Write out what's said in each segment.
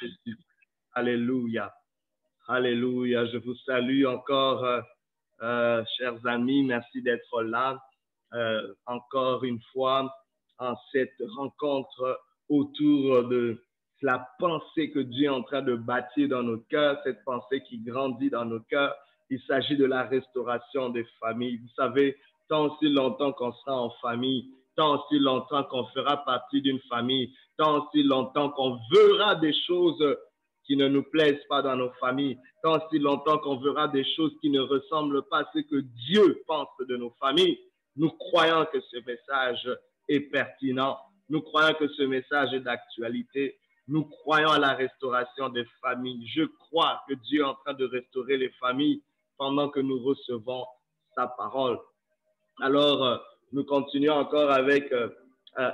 Jésus. Alléluia. Alléluia. Je vous salue encore, euh, euh, chers amis. Merci d'être là euh, encore une fois en cette rencontre autour de la pensée que Dieu est en train de bâtir dans nos cœurs, cette pensée qui grandit dans nos cœurs. Il s'agit de la restauration des familles. Vous savez, tant aussi longtemps qu'on sera en famille, tant aussi longtemps qu'on fera partie d'une famille, tant aussi longtemps qu'on verra des choses qui ne nous plaisent pas dans nos familles, tant aussi longtemps qu'on verra des choses qui ne ressemblent pas à ce que Dieu pense de nos familles, nous croyons que ce message est pertinent. Nous croyons que ce message est d'actualité. Nous croyons à la restauration des familles. Je crois que Dieu est en train de restaurer les familles pendant que nous recevons sa parole. Alors, nous continuons encore avec euh, euh,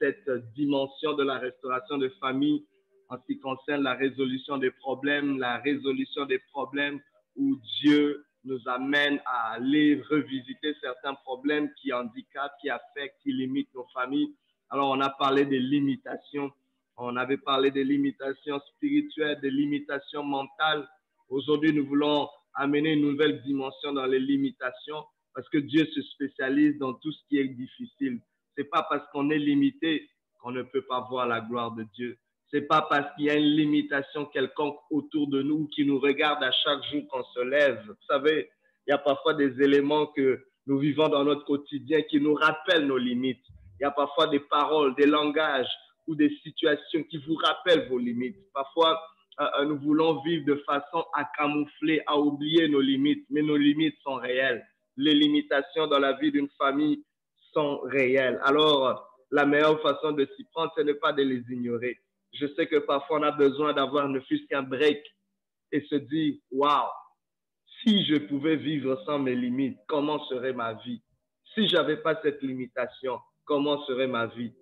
cette dimension de la restauration des familles en ce qui concerne la résolution des problèmes, la résolution des problèmes où Dieu nous amène à aller revisiter certains problèmes qui handicapent, qui affectent, qui limitent nos familles. Alors, on a parlé des limitations. On avait parlé des limitations spirituelles, des limitations mentales. Aujourd'hui, nous voulons amener une nouvelle dimension dans les limitations parce que Dieu se spécialise dans tout ce qui est difficile. C'est pas parce qu'on est limité qu'on ne peut pas voir la gloire de Dieu. C'est pas parce qu'il y a une limitation quelconque autour de nous qui nous regarde à chaque jour qu'on se lève. Vous savez, il y a parfois des éléments que nous vivons dans notre quotidien qui nous rappellent nos limites. Il y a parfois des paroles, des langages ou des situations qui vous rappellent vos limites. Parfois, euh, euh, nous voulons vivre de façon à camoufler, à oublier nos limites, mais nos limites sont réelles. Les limitations dans la vie d'une famille sont réelles. Alors, la meilleure façon de s'y prendre, ce n'est pas de les ignorer. Je sais que parfois on a besoin d'avoir ne fût-ce qu'un break et se dire, waouh, si je pouvais vivre sans mes limites, comment serait ma vie? Si j'avais pas cette limitation, comment serait ma vie?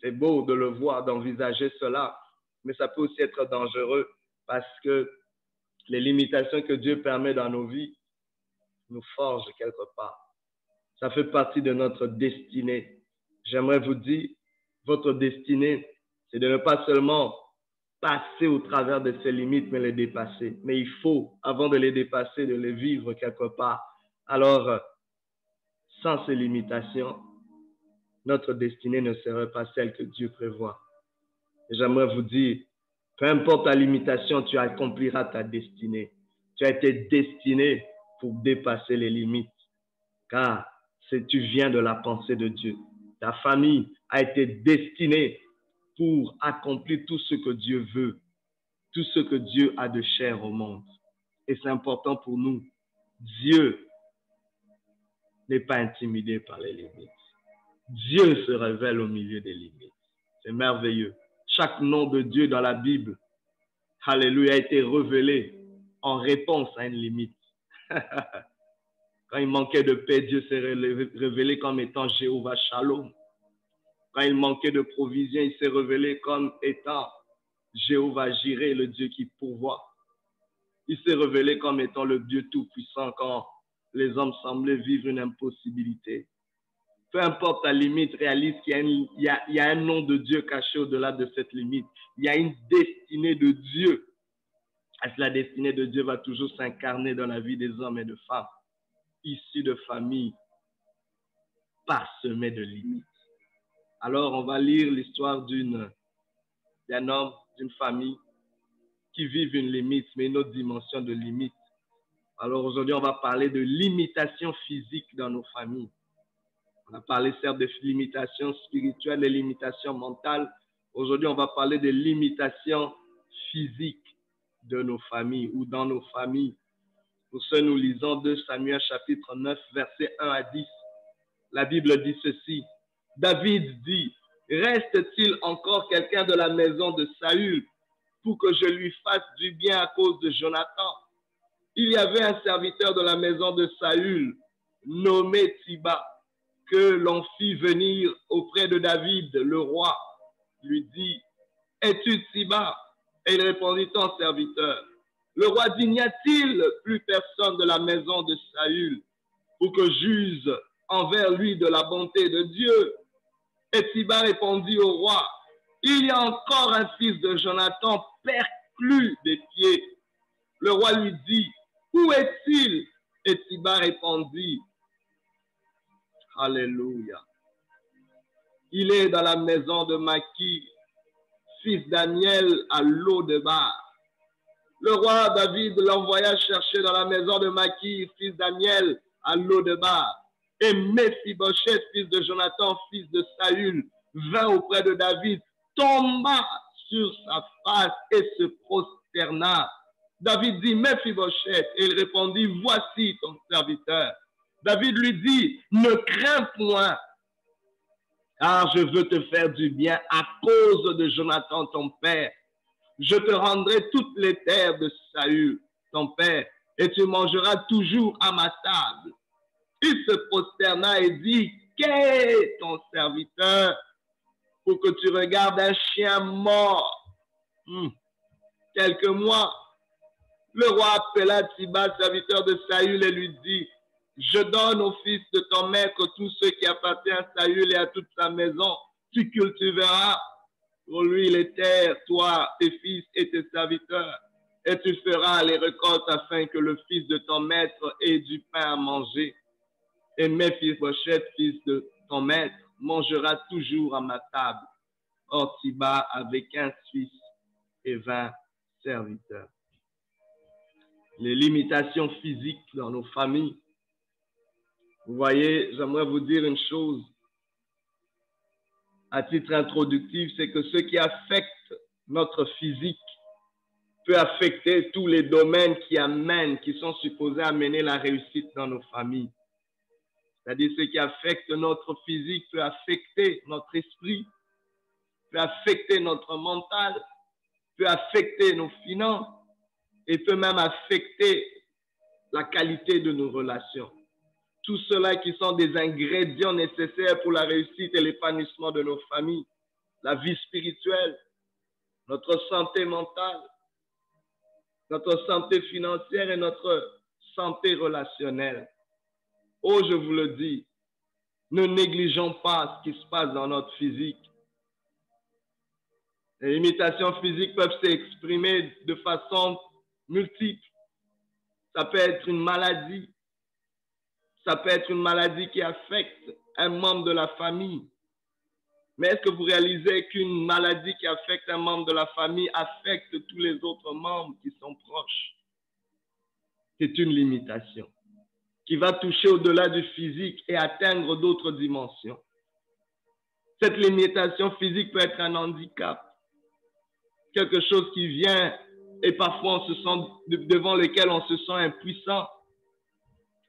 C'est beau de le voir, d'envisager cela, mais ça peut aussi être dangereux parce que les limitations que Dieu permet dans nos vies nous forgent quelque part. Ça fait partie de notre destinée. J'aimerais vous dire, votre destinée, c'est de ne pas seulement passer au travers de ces limites, mais les dépasser. Mais il faut, avant de les dépasser, de les vivre quelque part. Alors, sans ces limitations, notre destinée ne serait pas celle que Dieu prévoit. J'aimerais vous dire, peu importe ta limitation, tu accompliras ta destinée. Tu as été destiné pour dépasser les limites, car tu viens de la pensée de Dieu. Ta famille a été destinée pour accomplir tout ce que Dieu veut, tout ce que Dieu a de cher au monde. Et c'est important pour nous. Dieu n'est pas intimidé par les limites. Dieu se révèle au milieu des limites. C'est merveilleux. Chaque nom de Dieu dans la Bible, Alléluia, a été révélé en réponse à une limite. Quand il manquait de paix, Dieu s'est révélé comme étant Jéhovah Shalom. Quand il manquait de provisions, il s'est révélé comme étant Jéhovah Jireh, le Dieu qui pourvoit. Il s'est révélé comme étant le Dieu tout-puissant quand les hommes semblaient vivre une impossibilité. Peu importe ta limite, réalise qu'il y, a un nom de Dieu caché au-delà de cette limite. Il y a une destinée de Dieu. Et la destinée de Dieu va toujours s'incarner dans la vie des hommes et de femmes, issus de familles parsemées de limites. Alors, on va lire l'histoire d'un homme, d'une famille qui vivent une limite, mais une autre dimension de limite. Alors aujourd'hui, on va parler de limitations physiques dans nos familles. On a parlé certes de limitations spirituelles et limitations mentales. Aujourd'hui, on va parler de limitations physiques de nos familles ou dans nos familles. Pour ce, nous lisons 2 Samuel chapitre 9, versets 1 à 10. La Bible dit ceci. David dit, reste-t-il encore quelqu'un de la maison de Saül pour que je lui fasse du bien à cause de Jonathan? Il y avait un serviteur de la maison de Saül nommé Tiba que l'on fit venir auprès de David, le roi, lui dit, es-tu Tiba? Et il répondit, ton serviteur. Le roi dit, n'y a-t-il plus personne de la maison de Saül pour que j'use envers lui de la bonté de Dieu? Et Tiba répondit au roi, il y a encore un fils de Jonathan perclus des pieds. Le roi lui dit, où est-il? Et Siba répondit, Alléluia. Il est dans la maison de Maki, fils Daniel, à l'eau de bar. Le roi David l'envoya chercher dans la maison de Maki, fils Daniel, à l'eau de bar. Et Mephibosheth, fils de Jonathan, fils de Saül, vint auprès de David, tomba sur sa face et se prosterna. David dit, Mephibosheth, et il répondit, voici ton serviteur. David lui dit, ne crains point, car je veux te faire du bien à cause de Jonathan, ton père. Je te rendrai toutes les terres de Saül, ton père, et tu mangeras toujours à ma table. Il se prosterna et dit, qu'est ton serviteur pour que tu regardes un chien mort? Quelques mois, le roi appela Tiba, serviteur de Saül, et lui dit, je donne au fils de ton maître tout ce qui appartient à Saül et à toute sa maison. Tu cultiveras pour lui les terres, toi, tes fils et tes serviteurs, et tu feras les récoltes afin que le fils de ton maître ait du pain à manger. Et mes fils, fils de ton maître, mangera toujours à ma table. Or, Tiba avec un fils et vingt serviteurs. Les limitations physiques dans nos familles vous voyez, j'aimerais vous dire une chose à titre introductif, c'est que ce qui affecte notre physique peut affecter tous les domaines qui amènent, qui sont supposés amener la réussite dans nos familles. C'est-à-dire ce qui affecte notre physique peut affecter notre esprit, peut affecter notre mental, peut affecter nos finances et peut même affecter la qualité de nos relations tout cela qui sont des ingrédients nécessaires pour la réussite et l'épanouissement de nos familles, la vie spirituelle, notre santé mentale, notre santé financière et notre santé relationnelle. Oh, je vous le dis, ne négligeons pas ce qui se passe dans notre physique. Les limitations physiques peuvent s'exprimer de façon multiple. Ça peut être une maladie, ça peut être une maladie qui affecte un membre de la famille. Mais est-ce que vous réalisez qu'une maladie qui affecte un membre de la famille affecte tous les autres membres qui sont proches? C'est une limitation qui va toucher au-delà du physique et atteindre d'autres dimensions. Cette limitation physique peut être un handicap, quelque chose qui vient et parfois on se sent, devant lequel on se sent impuissant.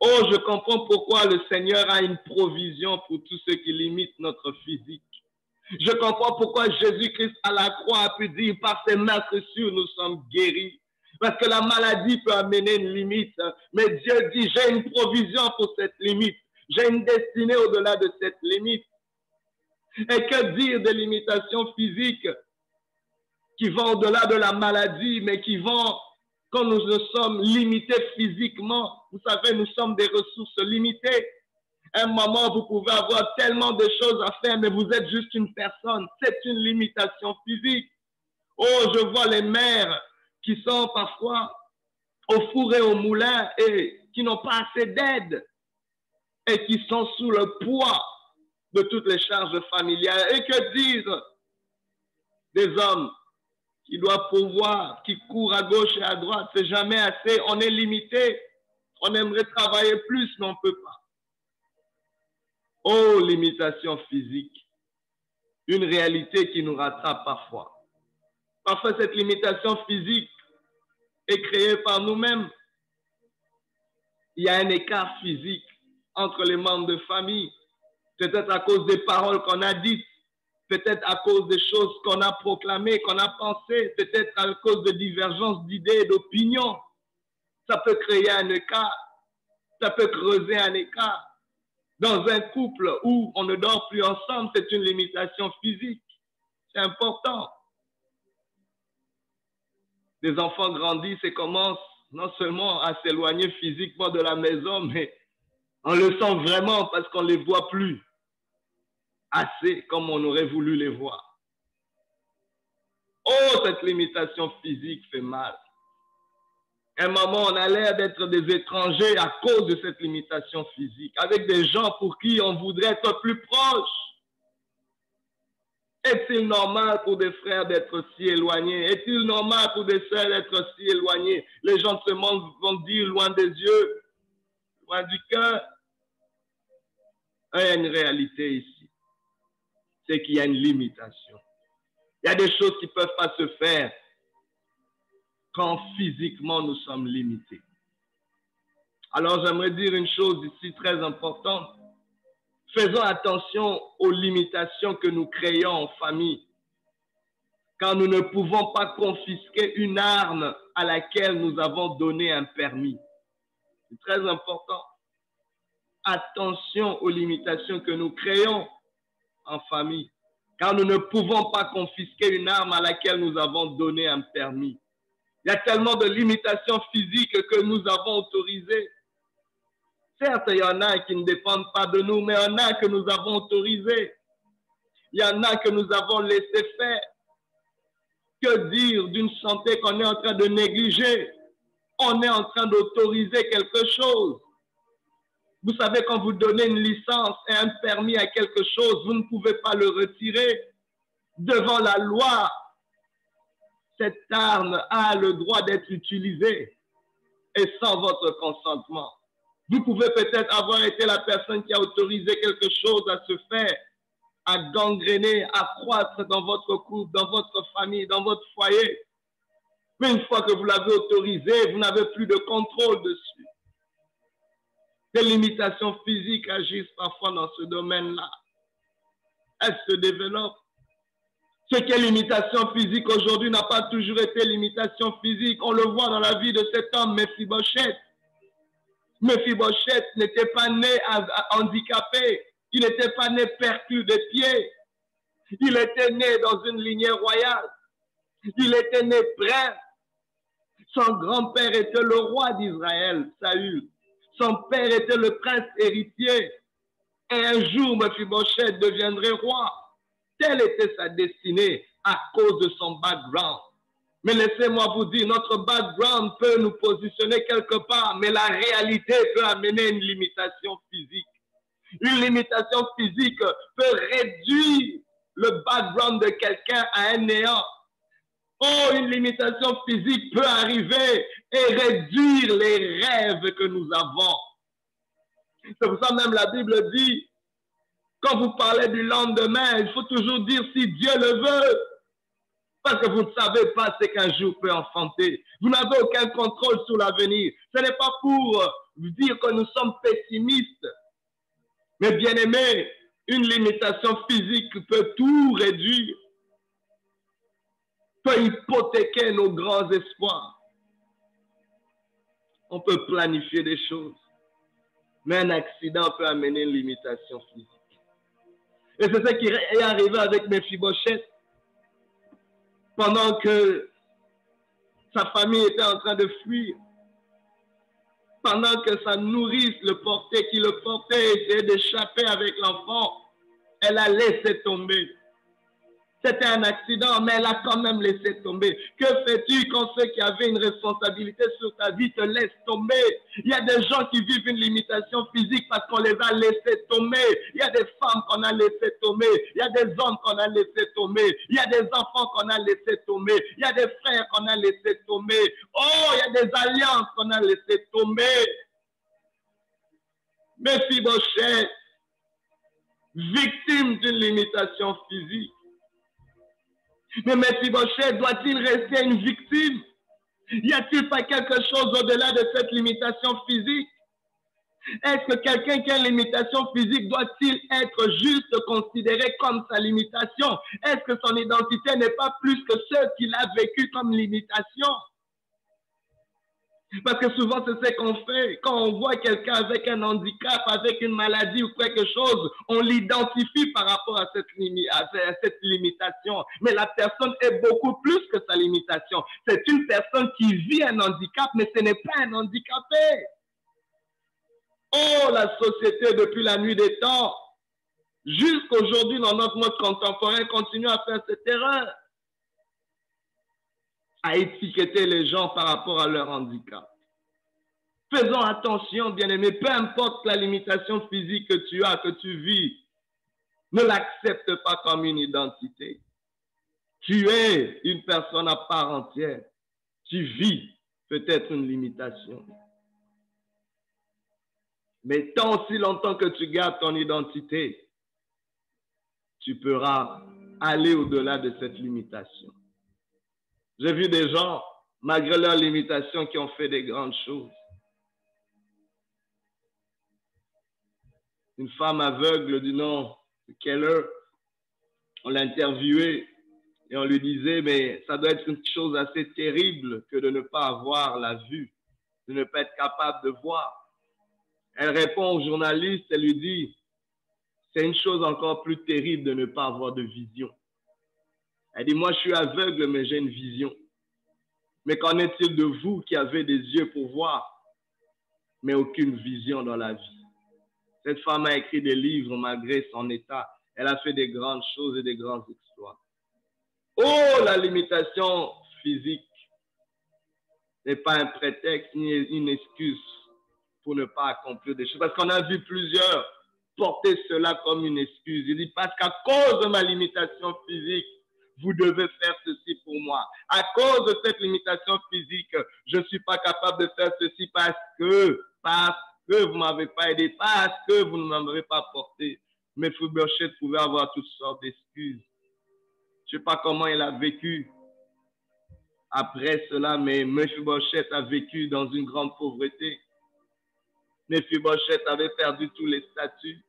Oh, je comprends pourquoi le Seigneur a une provision pour tout ce qui limite notre physique. Je comprends pourquoi Jésus-Christ à la croix a pu dire par ses sûr nous sommes guéris. Parce que la maladie peut amener une limite. Mais Dieu dit, j'ai une provision pour cette limite. J'ai une destinée au-delà de cette limite. Et que dire des limitations physiques qui vont au-delà de la maladie, mais qui vont quand nous sommes limités physiquement, vous savez, nous sommes des ressources limitées. un moment, vous pouvez avoir tellement de choses à faire, mais vous êtes juste une personne. C'est une limitation physique. Oh, je vois les mères qui sont parfois au four et au moulin et qui n'ont pas assez d'aide et qui sont sous le poids de toutes les charges familiales. Et que dire des hommes qui doit pouvoir, qui court à gauche et à droite. C'est jamais assez. On est limité. On aimerait travailler plus, mais on ne peut pas. Oh, limitation physique. Une réalité qui nous rattrape parfois. Parfois, cette limitation physique est créée par nous-mêmes. Il y a un écart physique entre les membres de famille, peut-être à cause des paroles qu'on a dites, peut-être à cause des choses qu'on a proclamées, qu'on a pensées, peut-être à cause de divergences d'idées et d'opinions. Ça peut créer un écart, ça peut creuser un écart. Dans un couple où on ne dort plus ensemble, c'est une limitation physique. C'est important. Les enfants grandissent et commencent non seulement à s'éloigner physiquement de la maison, mais on le sent vraiment parce qu'on ne les voit plus assez comme on aurait voulu les voir. Oh, cette limitation physique fait mal. À un on a l'air d'être des étrangers à cause de cette limitation physique, avec des gens pour qui on voudrait être plus proche. Est-il normal pour des frères d'être si éloignés? Est-il normal pour des sœurs d'être si éloignés? Les gens de ce monde vont dire loin des yeux, loin du cœur. Il y a une réalité ici. C'est qu'il y a une limitation. Il y a des choses qui ne peuvent pas se faire quand physiquement nous sommes limités. Alors j'aimerais dire une chose ici très importante. Faisons attention aux limitations que nous créons en famille, quand nous ne pouvons pas confisquer une arme à laquelle nous avons donné un permis. C'est très important. Attention aux limitations que nous créons en famille, car nous ne pouvons pas confisquer une arme à laquelle nous avons donné un permis. Il y a tellement de limitations physiques que nous avons autorisées. Certes, il y en a qui ne dépendent pas de nous, mais il y en a que nous avons autorisées. Il y en a que nous avons laissé faire. Que dire d'une santé qu'on est en train de négliger? On est en train d'autoriser quelque chose. Vous savez, quand vous donnez une licence et un permis à quelque chose, vous ne pouvez pas le retirer. Devant la loi, cette arme a le droit d'être utilisée et sans votre consentement. Vous pouvez peut-être avoir été la personne qui a autorisé quelque chose à se faire, à gangréner, à croître dans votre couple, dans votre famille, dans votre foyer. Mais une fois que vous l'avez autorisé, vous n'avez plus de contrôle dessus. Des limitations physiques agissent parfois dans ce domaine-là. Elles se développent. Ce qui est limitation physique aujourd'hui n'a pas toujours été limitation physique. On le voit dans la vie de cet homme, Mephibosheth. Mephibosheth n'était pas né handicapé. Il n'était pas né perclus de pieds. Il était né dans une lignée royale. Il était né prince. Son grand-père était le roi d'Israël, Saül. Son père était le prince héritier. Et un jour, Mephibosheth deviendrait roi. Telle était sa destinée à cause de son background. Mais laissez-moi vous dire, notre background peut nous positionner quelque part, mais la réalité peut amener une limitation physique. Une limitation physique peut réduire le background de quelqu'un à un néant. Oh, une limitation physique peut arriver et réduire les rêves que nous avons. C'est pour ça même la Bible dit, quand vous parlez du lendemain, il faut toujours dire si Dieu le veut. Parce que vous ne savez pas ce qu'un jour peut enfanter. Vous n'avez aucun contrôle sur l'avenir. Ce n'est pas pour dire que nous sommes pessimistes. Mais bien aimé, une limitation physique peut tout réduire. Peut hypothéquer nos grands espoirs. On peut planifier des choses. Mais un accident peut amener une limitation physique. Et c'est ce qui est arrivé avec Mephibosheth pendant que sa famille était en train de fuir, pendant que sa nourrice le portait, qui le portait, essayait d'échapper avec l'enfant, elle a laissé tomber. C'était un accident, mais elle a quand même laissé tomber. Que fais-tu? Quand ceux qui avaient une responsabilité sur ta vie te laissent tomber? Il y a des gens qui vivent une limitation physique parce qu'on les a laissés tomber. Il y a des femmes qu'on a laissées tomber. Il y a des hommes qu'on a laissés tomber. Il y a des enfants qu'on a laissés tomber. Il y a des frères qu'on a laissés tomber. Oh, il y a des alliances qu'on a laissées tomber. Mephibosheth, victime d'une limitation physique. Mais Mephibosheth doit-il rester une victime? Y a-t-il pas quelque chose au-delà de cette limitation physique? Est-ce que quelqu'un qui a une limitation physique doit-il être juste considéré comme sa limitation? Est-ce que son identité n'est pas plus que ce qu'il a vécu comme limitation? Parce que souvent, c'est ce qu'on fait. Quand on voit quelqu'un avec un handicap, avec une maladie ou quelque chose, on l'identifie par rapport à cette, à cette limitation. Mais la personne est beaucoup plus que sa limitation. C'est une personne qui vit un handicap, mais ce n'est pas un handicapé. Oh, la société, depuis la nuit des temps, jusqu'aujourd'hui, dans notre mode contemporain, continue à faire cette erreur. À étiqueter les gens par rapport à leur handicap. Faisons attention, bien-aimés, peu importe la limitation physique que tu as, que tu vis, ne l'accepte pas comme une identité. Tu es une personne à part entière. Tu vis peut-être une limitation. Mais tant si longtemps que tu gardes ton identité, tu pourras aller au-delà de cette limitation. J'ai vu des gens, malgré leurs limitations, qui ont fait des grandes choses. Une femme aveugle du nom de Keller, on l'a interviewée et on lui disait, mais ça doit être une chose assez terrible que de ne pas avoir la vue, de ne pas être capable de voir. Elle répond au journaliste, elle lui dit, c'est une chose encore plus terrible de ne pas avoir de vision. Elle dit, moi je suis aveugle, mais j'ai une vision. Mais qu'en est-il de vous qui avez des yeux pour voir, mais aucune vision dans la vie? Cette femme a écrit des livres malgré son état. Elle a fait des grandes choses et des grands exploits. Oh, la limitation physique n'est pas un prétexte ni une excuse pour ne pas accomplir des choses. Parce qu'on a vu plusieurs porter cela comme une excuse. Il dit, parce qu'à cause de ma limitation physique, vous devez faire ceci pour moi. À cause de cette limitation physique, je ne suis pas capable de faire ceci parce que, parce que vous ne m'avez pas aidé, parce que vous ne m'avez pas porté. Mais Fouberchet pouvait avoir toutes sortes d'excuses. Je ne sais pas comment il a vécu après cela, mais Mephibosheth a vécu dans une grande pauvreté. Mephibosheth avait perdu tous les statuts.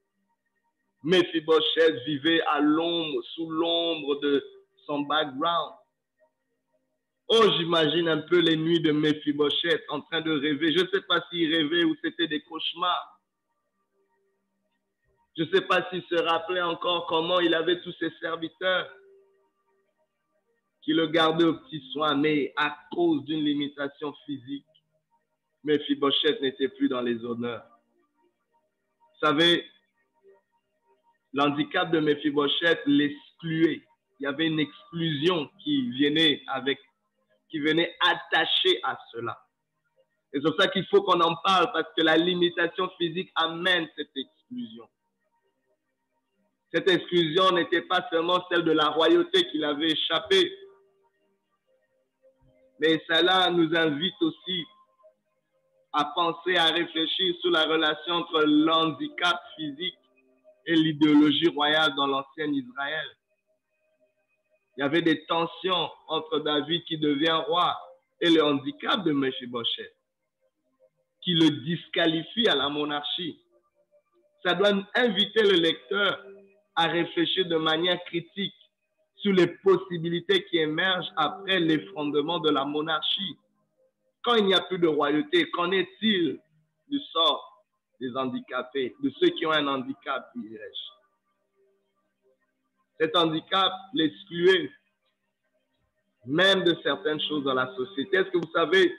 Mephibosheth vivait à l'ombre, sous l'ombre de son background. Oh, j'imagine un peu les nuits de Mephibosheth en train de rêver. Je ne sais pas s'il rêvait ou c'était des cauchemars. Je ne sais pas s'il se rappelait encore comment il avait tous ses serviteurs qui le gardaient au petit soin, mais à cause d'une limitation physique, Mephibosheth n'était plus dans les honneurs. Vous savez, l'handicap de Mephibosheth l'excluait. Il y avait une exclusion qui venait avec, qui venait attacher à cela. Et c'est pour ça qu'il faut qu'on en parle parce que la limitation physique amène cette exclusion. Cette exclusion n'était pas seulement celle de la royauté qu'il avait échappé, mais cela nous invite aussi à penser, à réfléchir sur la relation entre l'handicap physique et l'idéologie royale dans l'ancien Israël. Il y avait des tensions entre David qui devient roi et le handicap de Mephibosheth qui le disqualifie à la monarchie. Ça doit inviter le lecteur à réfléchir de manière critique sur les possibilités qui émergent après l'effondrement de la monarchie. Quand il n'y a plus de royauté, qu'en est-il du sort des handicapés, de ceux qui ont un handicap, dirais-je? Cet handicap l'excluait même de certaines choses dans la société. Est-ce que vous savez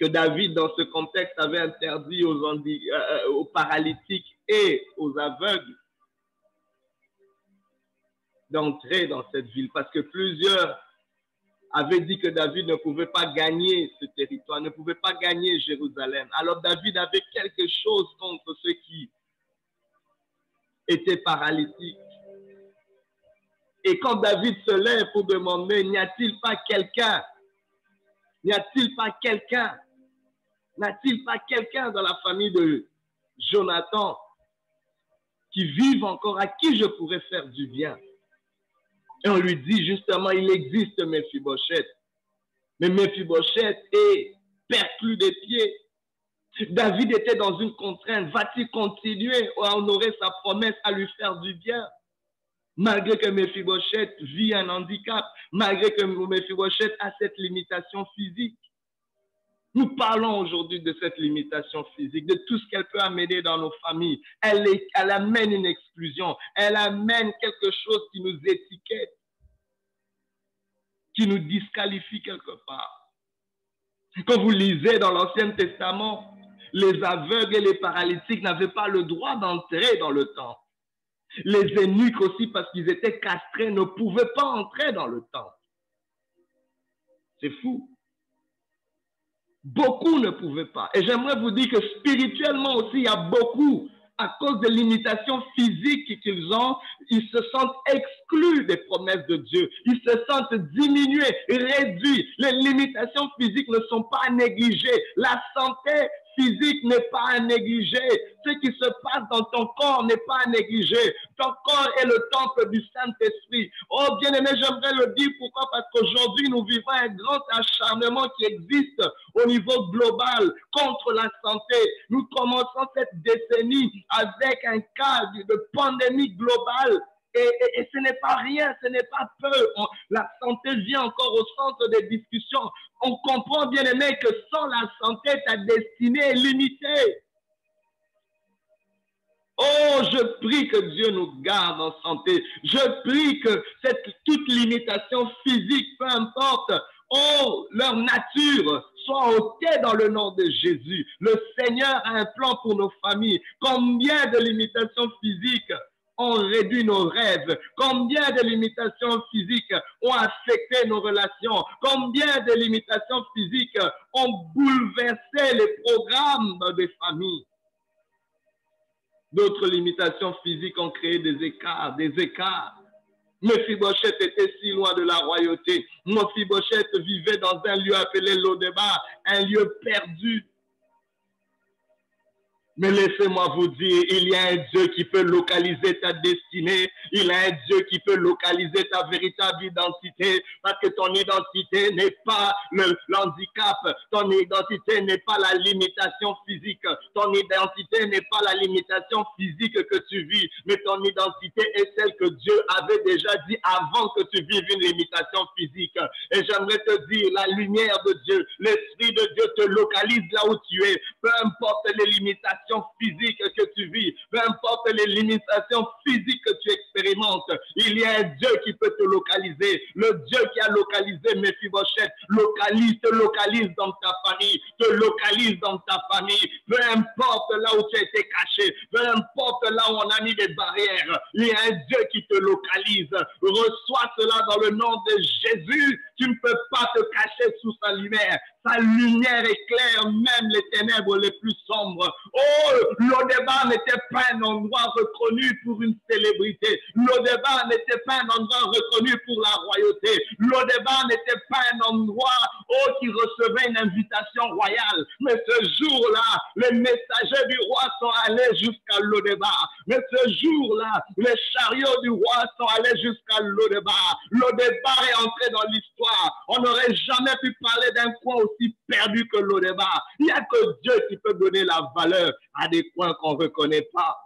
que David, dans ce contexte, avait interdit aux, euh, euh, aux paralytiques et aux aveugles d'entrer dans cette ville? Parce que plusieurs avaient dit que David ne pouvait pas gagner ce territoire, ne pouvait pas gagner Jérusalem. Alors David avait quelque chose contre ceux qui étaient paralytiques. Et quand David se lève pour demander, n'y a-t-il pas quelqu'un? N'y a-t-il pas quelqu'un? N'a-t-il pas quelqu'un dans la famille de Jonathan qui vive encore, à qui je pourrais faire du bien? Et on lui dit justement, il existe Mephibosheth. Mais Mephibosheth est perclus des pieds. David était dans une contrainte. Va-t-il continuer à honorer sa promesse, à lui faire du bien? Malgré que Mephibosheth vit un handicap, malgré que Mephibosheth a cette limitation physique. Nous parlons aujourd'hui de cette limitation physique, de tout ce qu'elle peut amener dans nos familles. Elle, amène une exclusion, elle amène quelque chose qui nous étiquette, qui nous disqualifie quelque part. Quand vous lisez dans l'Ancien Testament, les aveugles et les paralytiques n'avaient pas le droit d'entrer dans le temple. Les eunuques aussi, parce qu'ils étaient castrés, ne pouvaient pas entrer dans le temple. C'est fou. Beaucoup ne pouvaient pas. Et j'aimerais vous dire que spirituellement aussi, il y a beaucoup à cause des limitations physiques qu'ils ont, ils se sentent exclus des promesses de Dieu. Ils se sentent diminués, réduits. Les limitations physiques ne sont pas négligées. La santé physique n'est pas à négliger. Ce qui se passe dans ton corps n'est pas à négliger. Ton corps est le temple du Saint-Esprit. Oh, bien-aimé, j'aimerais le dire. Pourquoi? Parce qu'aujourd'hui, nous vivons un grand acharnement qui existe au niveau global contre la santé. Nous commençons cette décennie avec un cas de pandémie globale et, ce n'est pas rien, ce n'est pas peu. la santé vient encore au centre des discussions. On comprend bien aimé que sans la santé, ta destinée est limitée. Oh, je prie que Dieu nous garde en santé. Je prie que cette toute limitation physique, peu importe, oh, leur nature soit ôtée dans le nom de Jésus. Le Seigneur a un plan pour nos familles. Combien de limitations physiques ont réduit nos rêves, combien de limitations physiques ont affecté nos relations, combien de limitations physiques ont bouleversé les programmes des familles? D'autres limitations physiques ont créé des écarts, des écarts. Mephibosheth était si loin de la royauté. Mephibosheth vivait dans un lieu appelé Lodeba, un lieu perdu. Mais laissez-moi vous dire, il y a un Dieu qui peut localiser ta destinée. Il y a un Dieu qui peut localiser ta véritable identité. Parce que ton identité n'est pas l'handicap. Ton identité n'est pas la limitation physique. Ton identité n'est pas la limitation physique que tu vis. Mais ton identité est celle que Dieu avait déjà dit avant que tu vives une limitation physique. Et j'aimerais te dire, la lumière de Dieu, l'Esprit de Dieu te localise là où tu es. Peu importe les limitations physiques que tu vis, peu importe les limitations physiques que tu expérimentes, il y a un Dieu qui peut te localiser. Le Dieu qui a localisé Mephibosheth localise, te localise dans ta famille, te localise dans ta famille. Peu importe là où tu as été caché, peu importe là où on a mis des barrières, il y a un Dieu qui te localise. Reçois cela dans le nom de Jésus. Tu ne peux pas te cacher sous sa lumière. Sa lumière éclaire même les ténèbres les plus sombres. Oh, l'Odeba n'était pas un endroit reconnu pour une célébrité. L'Odeba n'était pas un endroit reconnu pour la royauté. L'Odeba n'était pas un endroit oh, qui recevait une invitation royale. Mais ce jour-là, les messagers du roi sont allés jusqu'à l'Odeba. Mais ce jour-là, les chariots du roi sont allés jusqu'à l'Odeba. L'Odeba est entré dans l'histoire. On n'aurait jamais pu parler d'un coin aussi perdu que l'Odeba. Il n'y a que Dieu qui peut donner la valeur à des coins qu'on ne reconnaît pas.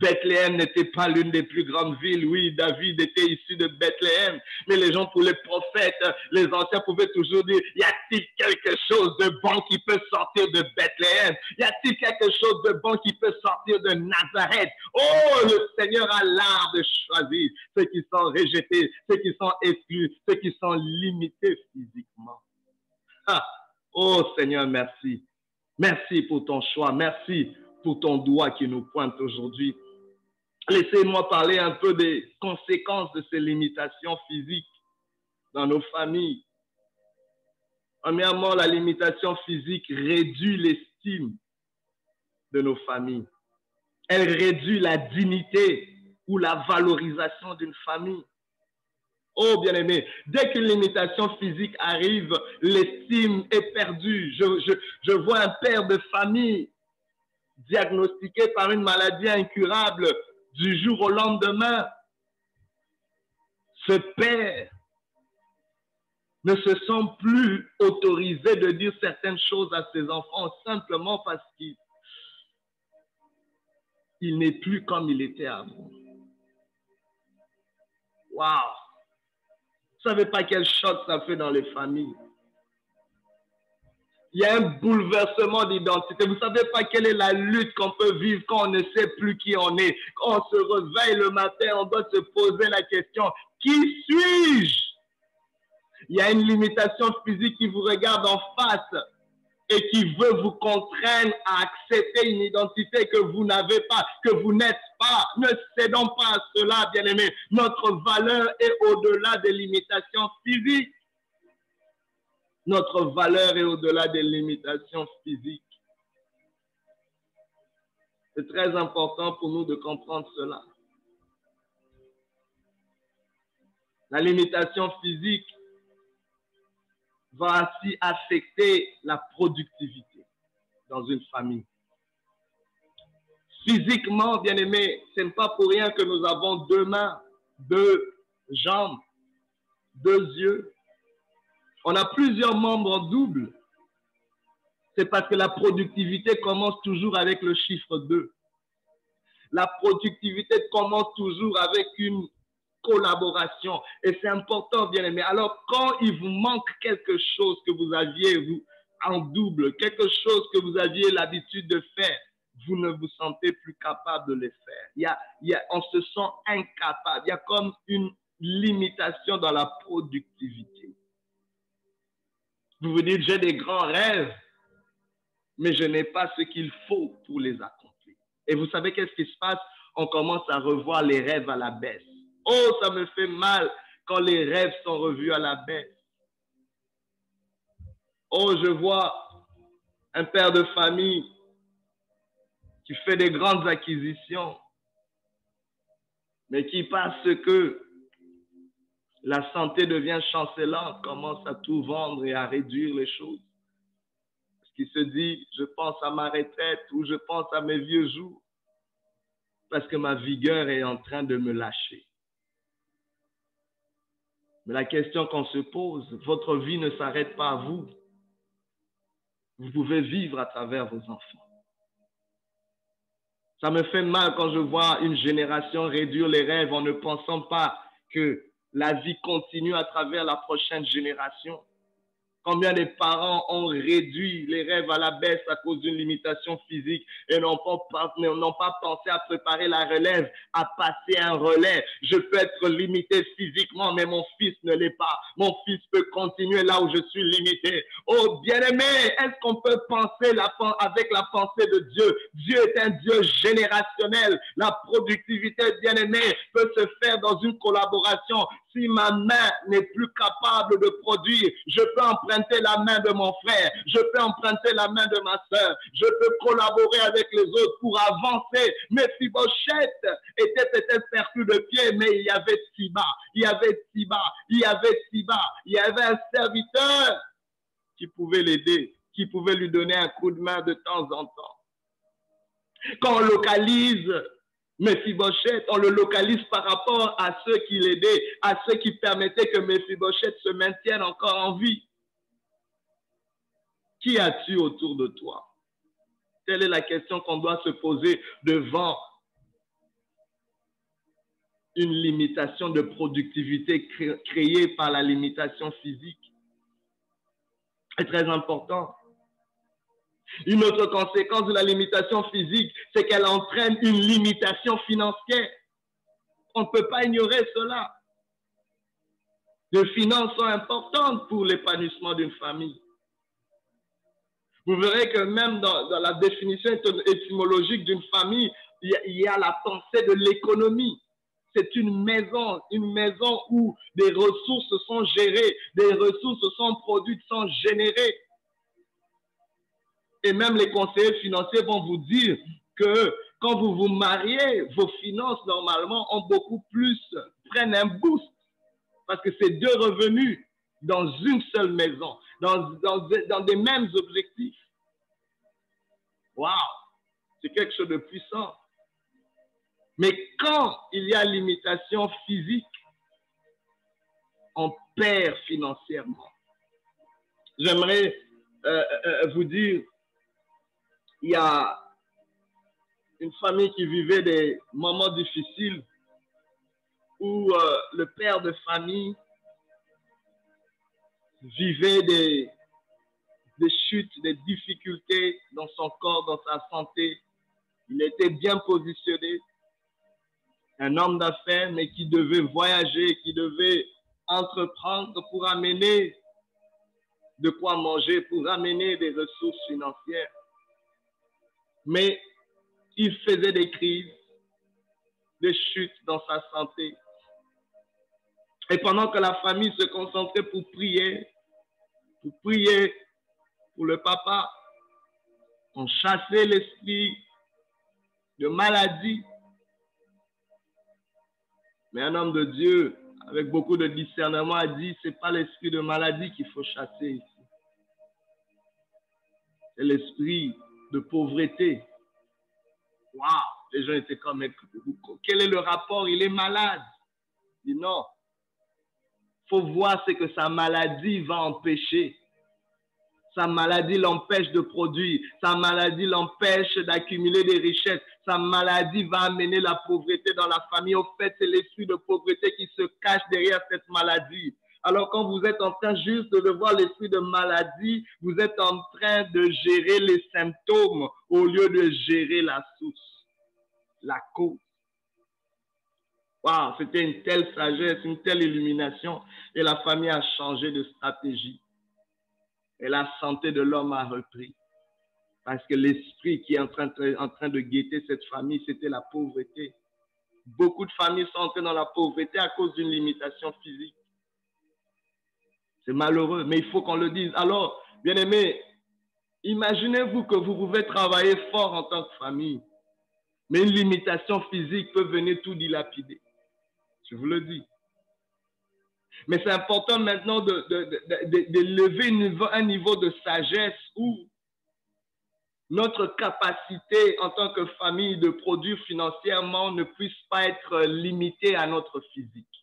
Bethléem n'était pas l'une des plus grandes villes. Oui, David était issu de Bethléem. Mais les gens, pour les prophètes, les anciens pouvaient toujours dire, y a-t-il quelque chose de bon qui peut sortir de Bethléem? Y a-t-il quelque chose de bon qui peut sortir de Nazareth? Oh, le Seigneur a l'art de choisir ceux qui sont rejetés, ceux qui sont exclus, ceux qui sont limités physiquement. Ah, oh Seigneur, merci. Merci pour ton choix. Merci pour ton doigt qui nous pointe aujourd'hui. Laissez-moi parler un peu des conséquences de ces limitations physiques dans nos familles. Premièrement, la limitation physique réduit l'estime de nos familles. Elle réduit la dignité ou la valorisation d'une famille. Oh bien-aimé, dès qu'une limitation physique arrive, l'estime est perdue. Je, je, vois un père de famille diagnostiqué par une maladie incurable du jour au lendemain. Ce père ne se sent plus autorisé de dire certaines choses à ses enfants simplement parce qu'il n'est plus comme il était avant. Waouh! Vous savez pas quel choc ça fait dans les familles. Il y a un bouleversement d'identité. Vous savez pas quelle est la lutte qu'on peut vivre quand on ne sait plus qui on est. Quand on se réveille le matin, on doit se poser la question, qui suis-je? Il y a une limitation physique qui vous regarde en face et qui veut vous contraindre à accepter une identité que vous n'avez pas, que vous n'êtes Ne cédons pas à cela, bien-aimés. Notre valeur est au-delà des limitations physiques. Notre valeur est au-delà des limitations physiques. C'est très important pour nous de comprendre cela. La limitation physique va ainsi affecter la productivité dans une famille. Physiquement, bien aimé, ce n'est pas pour rien que nous avons deux mains, deux jambes, deux yeux. On a plusieurs membres doubles. C'est parce que la productivité commence toujours avec le chiffre 2. La productivité commence toujours avec une collaboration. Et c'est important, bien aimé. Alors, quand il vous manque quelque chose que vous aviez vous, en double, quelque chose que vous aviez l'habitude de faire, vous ne vous sentez plus capable de le faire. Il y a, il y a, on se sent incapable. Il y a comme une limitation dans la productivité. Vous vous dites, j'ai des grands rêves, mais je n'ai pas ce qu'il faut pour les accomplir. Et vous savez qu'est-ce qui se passe? On commence à revoir les rêves à la baisse. Oh, ça me fait mal quand les rêves sont revus à la baisse. Oh, je vois un père de famille fait des grandes acquisitions, mais qui, parce que la santé devient chancelante, commence à tout vendre et à réduire les choses. Parce qu'il se dit, je pense à ma retraite ou je pense à mes vieux jours, parce que ma vigueur est en train de me lâcher. Mais la question qu'on se pose, votre vie ne s'arrête pas à vous. Vous pouvez vivre à travers vos enfants. Ça me fait mal quand je vois une génération réduire les rêves en ne pensant pas que la vie continue à travers la prochaine génération. Combien de parents ont réduit les rêves à la baisse à cause d'une limitation physique et n'ont pas, pensé à préparer la relève, à passer un relais? Je peux être limité physiquement, mais mon fils ne l'est pas. Mon fils peut continuer là où je suis limité. Oh, bien-aimé, est-ce qu'on peut penser la, avec la pensée de Dieu? Dieu est un Dieu générationnel. La productivité, bien-aimé, peut se faire dans une collaboration. Si ma main n'est plus capable de produire, je peux emprunter la main de mon frère, je peux emprunter la main de ma soeur, je peux collaborer avec les autres pour avancer. Mais Fibochette était peut-être perdu de pied, mais il y avait Siba, il y avait Siba, il y avait Siba, il y avait un serviteur qui pouvait l'aider, qui pouvait lui donner un coup de main de temps en temps. Quand on localise Mephibosheth, on le localise par rapport à ceux qui l'aidaient, à ceux qui permettaient que Mephibosheth se maintienne encore en vie. Qui as-tu autour de toi? Telle est la question qu'on doit se poser devant une limitation de productivité créée par la limitation physique. C'est très important. Une autre conséquence de la limitation physique, c'est qu'elle entraîne une limitation financière. On ne peut pas ignorer cela. Les finances sont importantes pour l'épanouissement d'une famille. Vous verrez que même dans, la définition étymologique d'une famille, il y a la pensée de l'économie. C'est une maison, une maison où des ressources sont gérées, des ressources sont produites, sont générées. Et même les conseillers financiers vont vous dire que quand vous vous mariez, vos finances normalement ont beaucoup plus, prennent un boost parce que c'est deux revenus dans une seule maison, dans, dans, dans des mêmes objectifs. Waouh, c'est quelque chose de puissant. Mais quand il y a limitation physique, on perd financièrement. J'aimerais euh, euh, vous dire il y a une famille qui vivait des moments difficiles où euh, le père de famille vivait des, des chutes, des difficultés dans son corps, dans sa santé. Il était bien positionné, un homme d'affaires, mais qui devait voyager, qui devait entreprendre pour amener de quoi manger, pour amener des ressources financières mais il faisait des crises, des chutes dans sa santé. Et pendant que la famille se concentrait pour prier, pour prier pour le papa. On chassait l'esprit de maladie. Mais un homme de Dieu, avec beaucoup de discernement, a dit, c'est pas l'esprit de maladie qu'il faut chasser ici. C'est l'esprit de pauvreté. Waouh! Les gens étaient comme, quel est le rapport? Il est malade. Il dit non. faut voir ce que sa maladie va empêcher. Sa maladie l'empêche de produire. Sa maladie l'empêche d'accumuler des richesses. Sa maladie va amener la pauvreté dans la famille. Au fait, c'est l'esprit de pauvreté qui se cache derrière cette maladie. Alors quand vous êtes en train juste de voir l'esprit de maladie, vous êtes en train de gérer les symptômes au lieu de gérer la source, la cause. Waouh, c'était une telle sagesse, une telle illumination. Et la famille a changé de stratégie. Et la santé de l'homme a repris. Parce que l'esprit qui est en train, de guetter cette famille, c'était la pauvreté. Beaucoup de familles sont entrées dans la pauvreté à cause d'une limitation physique. C'est malheureux, mais il faut qu'on le dise. Alors, bien aimé, imaginez-vous que vous pouvez travailler fort en tant que famille, mais une limitation physique peut venir tout dilapider. Je vous le dis. Mais c'est important maintenant de, de, lever un niveau de sagesse où notre capacité en tant que famille de produire financièrement ne puisse pas être limitée à notre physique.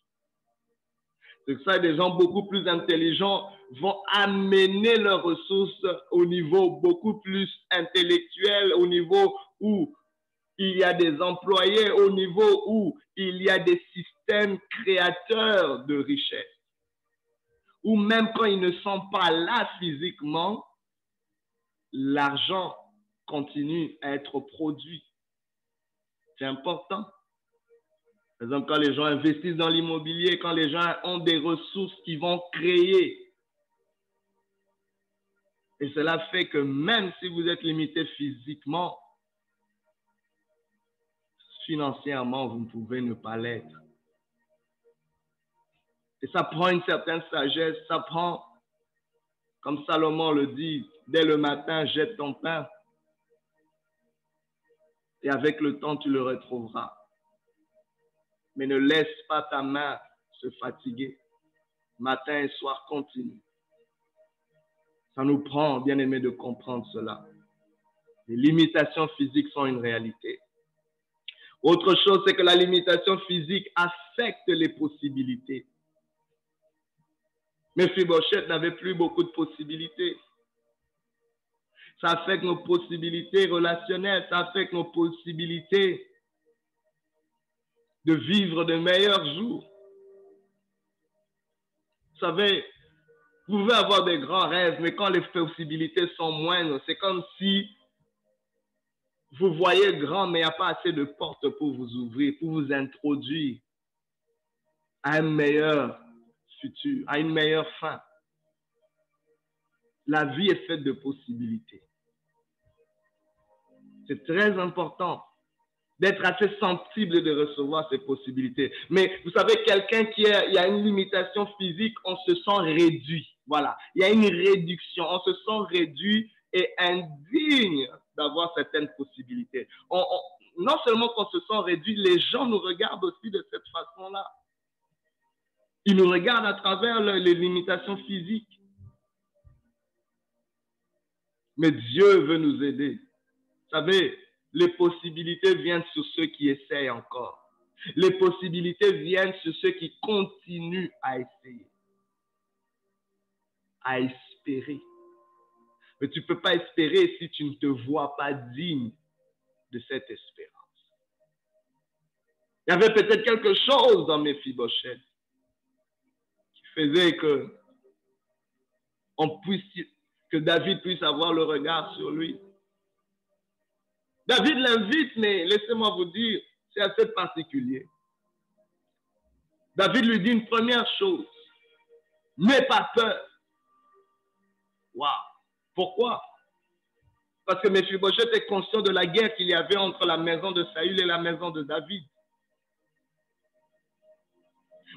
C'est ça des gens beaucoup plus intelligents vont amener leurs ressources au niveau beaucoup plus intellectuel, au niveau où il y a des employés, au niveau où il y a des systèmes créateurs de richesse. Ou même quand ils ne sont pas là physiquement, l'argent continue à être produit. C'est important. Par exemple, quand les gens investissent dans l'immobilier, quand les gens ont des ressources qui vont créer. Et cela fait que même si vous êtes limité physiquement, financièrement, vous ne pouvez ne pas l'être. Et ça prend une certaine sagesse, ça prend, comme Salomon le dit, dès le matin, jette ton pain. Et avec le temps, tu le retrouveras mais ne laisse pas ta main se fatiguer. Matin et soir, continue. Ça nous prend, bien aimé, de comprendre cela. Les limitations physiques sont une réalité. Autre chose, c'est que la limitation physique affecte les possibilités. Mais Fibochette n'avait plus beaucoup de possibilités. Ça affecte nos possibilités relationnelles, ça affecte nos possibilités de vivre de meilleurs jours. Vous savez, vous pouvez avoir des grands rêves, mais quand les possibilités sont moindres, c'est comme si vous voyez grand, mais il n'y a pas assez de portes pour vous ouvrir, pour vous introduire à un meilleur futur, à une meilleure fin. La vie est faite de possibilités. C'est très important d'être assez sensible de recevoir ces possibilités. Mais vous savez, quelqu'un qui a, une limitation physique, on se sent réduit. Voilà. Il y a une réduction. On se sent réduit et indigne d'avoir certaines possibilités. non seulement qu'on se sent réduit, les gens nous regardent aussi de cette façon-là. Ils nous regardent à travers les limitations physiques. Mais Dieu veut nous aider. Vous savez, les possibilités viennent sur ceux qui essayent encore. Les possibilités viennent sur ceux qui continuent à essayer, à espérer. Mais tu ne peux pas espérer si tu ne te vois pas digne de cette espérance. Il y avait peut-être quelque chose dans mes fibochettes qui faisait que, on puisse, que David puisse avoir le regard sur lui. David l'invite, mais laissez-moi vous dire, c'est assez particulier. David lui dit une première chose. N'aie pas peur. Waouh. Pourquoi? Parce que Mephibosheth est conscient de la guerre qu'il y avait entre la maison de Saül et la maison de David.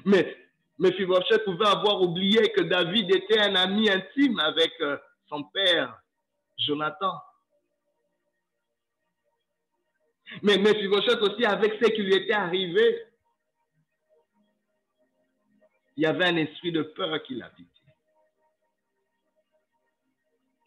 Mais Mephibosheth pouvait avoir oublié que David était un ami intime avec euh, son père, Jonathan. Mais Mephibosheth aussi, avec ce qui lui était arrivé, il y avait un esprit de peur qui l'habitait.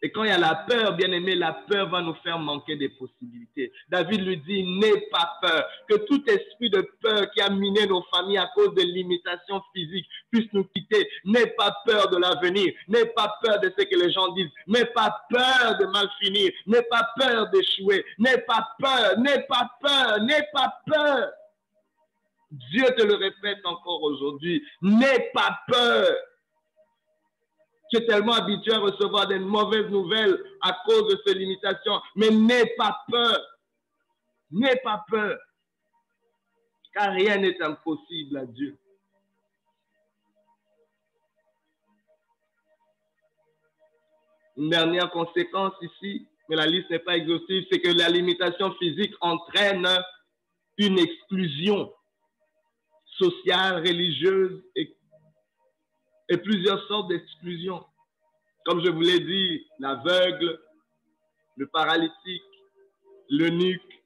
Et quand il y a la peur, bien aimé, la peur va nous faire manquer des possibilités. David lui dit, n'aie pas peur. Que tout esprit de peur qui a miné nos familles à cause de limitations physiques puisse nous quitter. N'aie pas peur de l'avenir. N'aie pas peur de ce que les gens disent. N'aie pas peur de mal finir. N'aie pas peur d'échouer. N'aie pas peur. N'aie pas peur. N'aie pas peur. Dieu te le répète encore aujourd'hui. N'aie pas peur. Tu es tellement habitué à recevoir des mauvaises nouvelles à cause de ces limitations. Mais n'aie pas peur. N'aie pas peur. Car rien n'est impossible à Dieu. Une dernière conséquence ici, mais la liste n'est pas exhaustive, c'est que la limitation physique entraîne une exclusion sociale, religieuse et et plusieurs sortes d'exclusions. Comme je vous l'ai dit, l'aveugle, le paralytique, le nuque,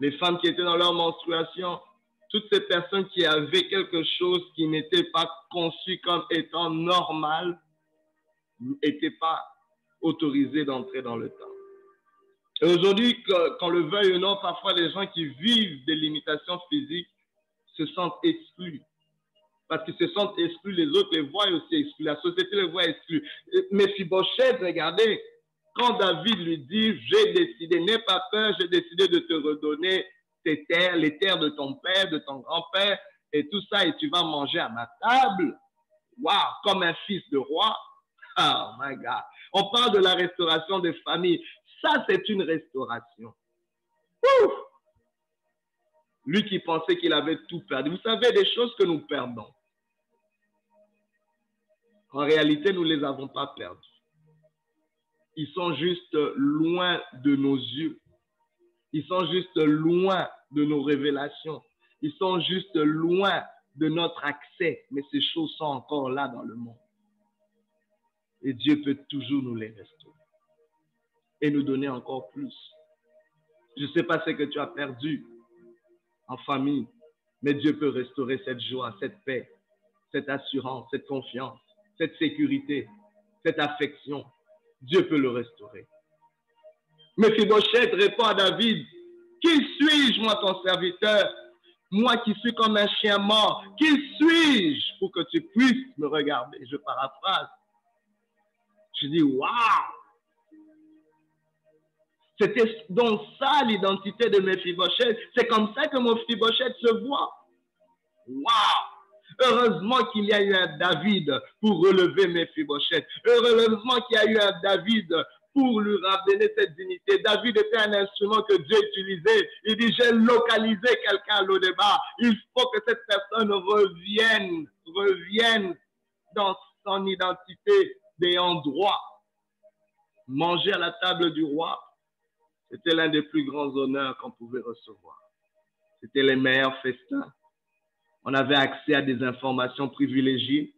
les femmes qui étaient dans leur menstruation, toutes ces personnes qui avaient quelque chose qui n'était pas conçu comme étant normal n'étaient pas autorisées d'entrer dans le temps. Et aujourd'hui, qu'on le veuille ou non, parfois les gens qui vivent des limitations physiques se sentent exclus parce qu'ils se sentent exclus, les autres les voient aussi exclus, la société les voit exclus. Mais Fibochette, regardez, quand David lui dit, j'ai décidé, n'aie pas peur, j'ai décidé de te redonner tes terres, les terres de ton père, de ton grand-père, et tout ça, et tu vas manger à ma table. Waouh, comme un fils de roi. Oh my God. On parle de la restauration des familles. Ça, c'est une restauration. Ouf! Lui qui pensait qu'il avait tout perdu. Vous savez, des choses que nous perdons. En réalité, nous ne les avons pas perdus. Ils sont juste loin de nos yeux. Ils sont juste loin de nos révélations. Ils sont juste loin de notre accès. Mais ces choses sont encore là dans le monde. Et Dieu peut toujours nous les restaurer. Et nous donner encore plus. Je ne sais pas ce que tu as perdu en famille, mais Dieu peut restaurer cette joie, cette paix, cette assurance, cette confiance cette sécurité, cette affection. Dieu peut le restaurer. Mais Fibochette répond à David, Qui suis-je, moi, ton serviteur? Moi qui suis comme un chien mort, qui suis-je pour que tu puisses me regarder? Je paraphrase. Je dis, waouh C'était donc ça l'identité de Mephibosheth. C'est comme ça que Mephibosheth se voit. Waouh Heureusement qu'il y a eu un David pour relever Mephibosheth. Heureusement qu'il y a eu un David pour lui ramener cette dignité. David était un instrument que Dieu utilisait. Il dit, j'ai localisé quelqu'un à l'Odébar. Il faut que cette personne revienne, revienne dans son identité d'ayant droit. Manger à la table du roi, c'était l'un des plus grands honneurs qu'on pouvait recevoir. C'était les meilleurs festins. On avait accès à des informations privilégiées.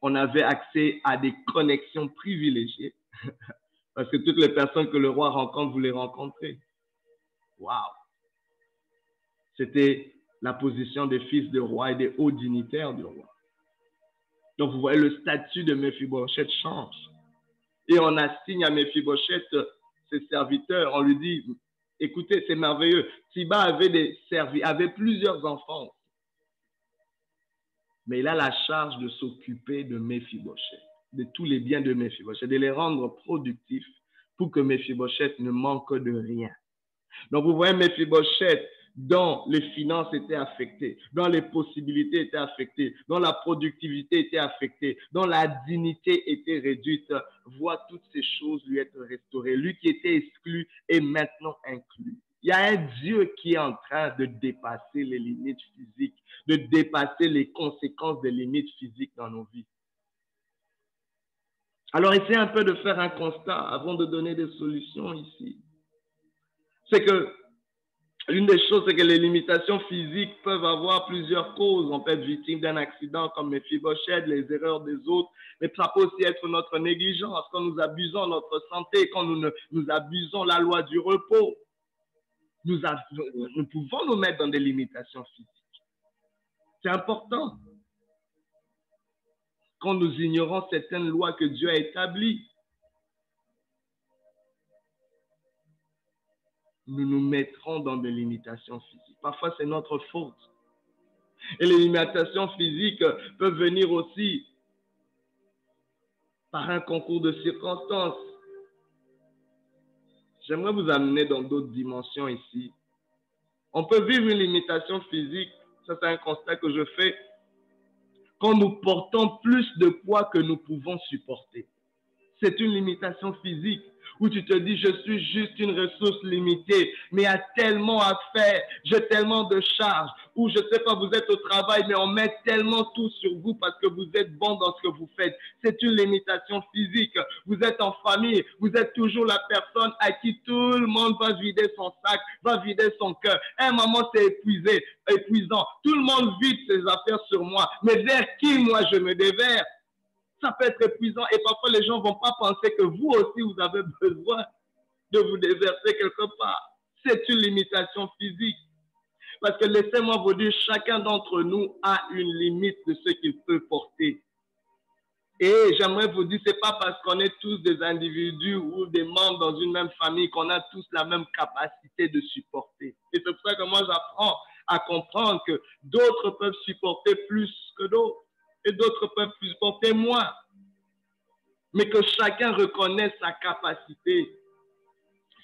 On avait accès à des connexions privilégiées. Parce que toutes les personnes que le roi rencontre, vous les rencontrez. Waouh! C'était la position des fils de roi et des hauts dignitaires du roi. Donc, vous voyez, le statut de Mephibosheth change. Et on assigne à Mephibosheth ses serviteurs. On lui dit, écoutez, c'est merveilleux. Siba avait, des servi, avait plusieurs enfants mais il a la charge de s'occuper de Mephibosheth, de tous les biens de Mephibosheth, de les rendre productifs pour que Mephibosheth ne manque de rien. Donc vous voyez Mephibosheth dont les finances étaient affectées, dont les possibilités étaient affectées, dont la productivité était affectée, dont la dignité était réduite, voit toutes ces choses lui être restaurées. Lui qui était exclu est maintenant inclus. Il y a un Dieu qui est en train de dépasser les limites physiques, de dépasser les conséquences des limites physiques dans nos vies. Alors, essayez un peu de faire un constat avant de donner des solutions ici. C'est que L'une des choses, c'est que les limitations physiques peuvent avoir plusieurs causes. On peut être victime d'un accident comme les fibochettes, les erreurs des autres, mais ça peut aussi être notre négligence, quand nous abusons notre santé, quand nous, nous abusons la loi du repos. Nous, pouvons nous mettre dans des limitations physiques. C'est important. Quand nous ignorons certaines lois que Dieu a établies, nous nous mettrons dans des limitations physiques. Parfois, c'est notre faute. Et les limitations physiques peuvent venir aussi par un concours de circonstances. J'aimerais vous amener dans d'autres dimensions ici. On peut vivre une limitation physique, ça c'est un constat que je fais, quand nous portons plus de poids que nous pouvons supporter. C'est une limitation physique où tu te dis, je suis juste une ressource limitée, mais il y a tellement à faire, j'ai tellement de charges, ou je sais pas, vous êtes au travail, mais on met tellement tout sur vous parce que vous êtes bon dans ce que vous faites. C'est une limitation physique. Vous êtes en famille, vous êtes toujours la personne à qui tout le monde va vider son sac, va vider son cœur. Un moment, c'est épuisé, épuisant. Tout le monde vide ses affaires sur moi, mais vers qui moi je me déverse? Ça peut être épuisant et parfois les gens ne vont pas penser que vous aussi, vous avez besoin de vous déverser quelque part. C'est une limitation physique. Parce que laissez-moi vous dire, chacun d'entre nous a une limite de ce qu'il peut porter. Et j'aimerais vous dire, c'est pas parce qu'on est tous des individus ou des membres dans une même famille qu'on a tous la même capacité de supporter. Et c'est pour ça que moi j'apprends à comprendre que d'autres peuvent supporter plus que d'autres et d'autres peuvent plus porter moins. Mais que chacun reconnaisse sa capacité.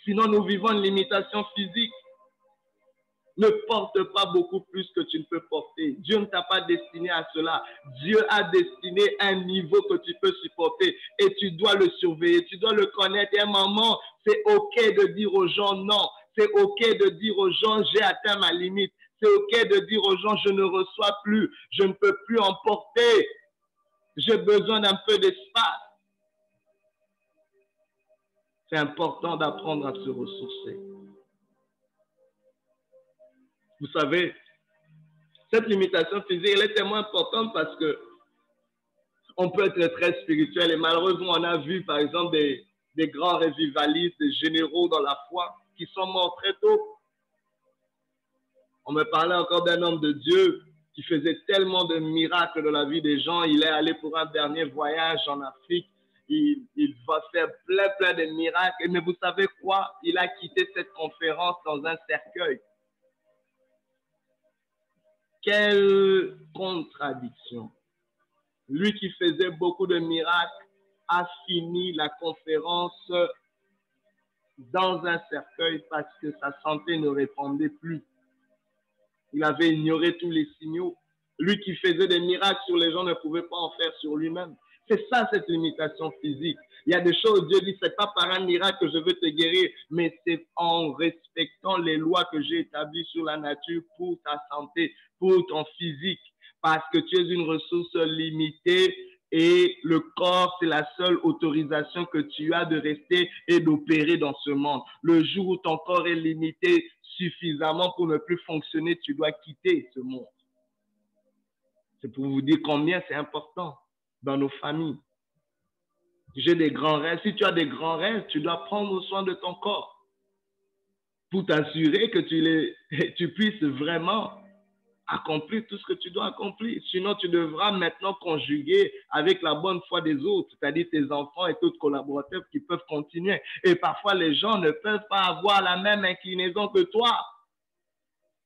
Sinon, nous vivons une limitation physique. Ne porte pas beaucoup plus que tu ne peux porter. Dieu ne t'a pas destiné à cela. Dieu a destiné un niveau que tu peux supporter et tu dois le surveiller, tu dois le connaître. Et à un moment, c'est OK de dire aux gens non. C'est OK de dire aux gens j'ai atteint ma limite. C'est OK de dire aux gens, je ne reçois plus, je ne peux plus emporter. J'ai besoin d'un peu d'espace. C'est important d'apprendre à se ressourcer. Vous savez, cette limitation physique, elle est tellement importante parce que on peut être très spirituel et malheureusement, on a vu par exemple des, des grands revivalistes, des généraux dans la foi qui sont morts très tôt on me parlait encore d'un homme de Dieu qui faisait tellement de miracles dans la vie des gens. Il est allé pour un dernier voyage en Afrique. Il, va faire plein, plein de miracles. Mais vous savez quoi? Il a quitté cette conférence dans un cercueil. Quelle contradiction. Lui qui faisait beaucoup de miracles a fini la conférence dans un cercueil parce que sa santé ne répondait plus. Il avait ignoré tous les signaux. Lui qui faisait des miracles sur les gens ne pouvait pas en faire sur lui-même. C'est ça cette limitation physique. Il y a des choses, Dieu dit, c'est pas par un miracle que je veux te guérir, mais c'est en respectant les lois que j'ai établies sur la nature pour ta santé, pour ton physique, parce que tu es une ressource limitée et le corps, c'est la seule autorisation que tu as de rester et d'opérer dans ce monde. Le jour où ton corps est limité, suffisamment pour ne plus fonctionner, tu dois quitter ce monde. C'est pour vous dire combien c'est important dans nos familles. J'ai des grands rêves. Si tu as des grands rêves, tu dois prendre soin de ton corps pour t'assurer que tu, les, tu puisses vraiment accomplir tout ce que tu dois accomplir. Sinon, tu devras maintenant conjuguer avec la bonne foi des autres, c'est-à-dire tes enfants et d'autres collaborateurs qui peuvent continuer. Et parfois, les gens ne peuvent pas avoir la même inclinaison que toi.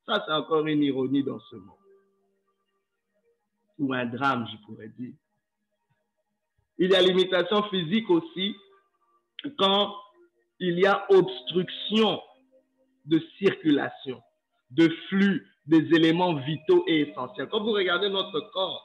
Ça, c'est encore une ironie dans ce monde. Ou un drame, je pourrais dire. Il y a limitation physique aussi quand il y a obstruction de circulation, de flux des éléments vitaux et essentiels. Quand vous regardez notre corps,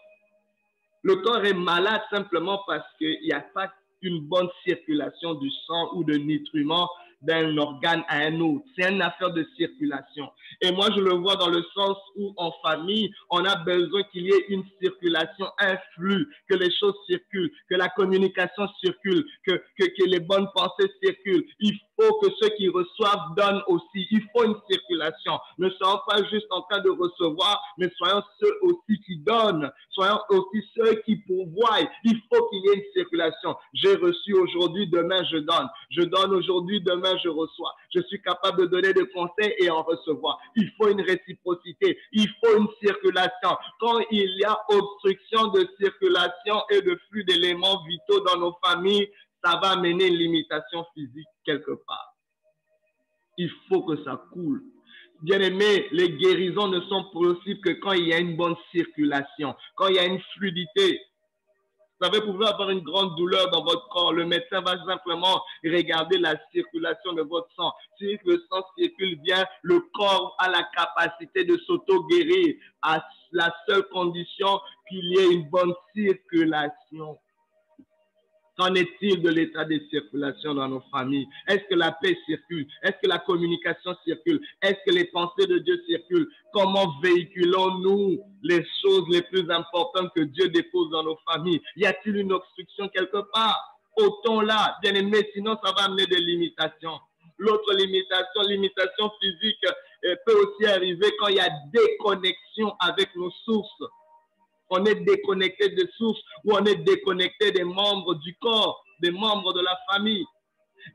le corps est malade simplement parce qu'il n'y a pas une bonne circulation du sang ou de nutriments d'un organe à un autre. C'est une affaire de circulation. Et moi, je le vois dans le sens où, en famille, on a besoin qu'il y ait une circulation, un flux, que les choses circulent, que la communication circule, que, que, les bonnes pensées circulent. Il faut que ceux qui reçoivent donnent aussi. Il faut une circulation. Ne soyons pas juste en train de recevoir, mais soyons ceux aussi qui donnent. Soyons aussi ceux qui pourvoient. Il faut qu'il y ait une circulation. J'ai reçu aujourd'hui, demain je donne. Je donne aujourd'hui, demain je reçois. Je suis capable de donner des conseils et en recevoir. Il faut une réciprocité. Il faut une circulation. Quand il y a obstruction de circulation et de flux d'éléments vitaux dans nos familles, ça va amener une limitation physique quelque part. Il faut que ça coule. Bien aimé, les guérisons ne sont possibles que quand il y a une bonne circulation, quand il y a une fluidité. Vous savez, vous pouvez avoir une grande douleur dans votre corps. Le médecin va simplement regarder la circulation de votre sang. Si le sang circule bien, le corps a la capacité de s'auto-guérir à la seule condition qu'il y ait une bonne circulation. Qu'en est-il de l'état de circulation dans nos familles? Est-ce que la paix circule? Est-ce que la communication circule? Est-ce que les pensées de Dieu circulent? Comment véhiculons-nous les choses les plus importantes que Dieu dépose dans nos familles? Y a-t-il une obstruction quelque part? Autant là, bien aimé, sinon ça va amener des limitations. L'autre limitation, limitation physique, euh, peut aussi arriver quand il y a déconnexion avec nos sources on est déconnecté des sources ou on est déconnecté des membres du corps, des membres de la famille.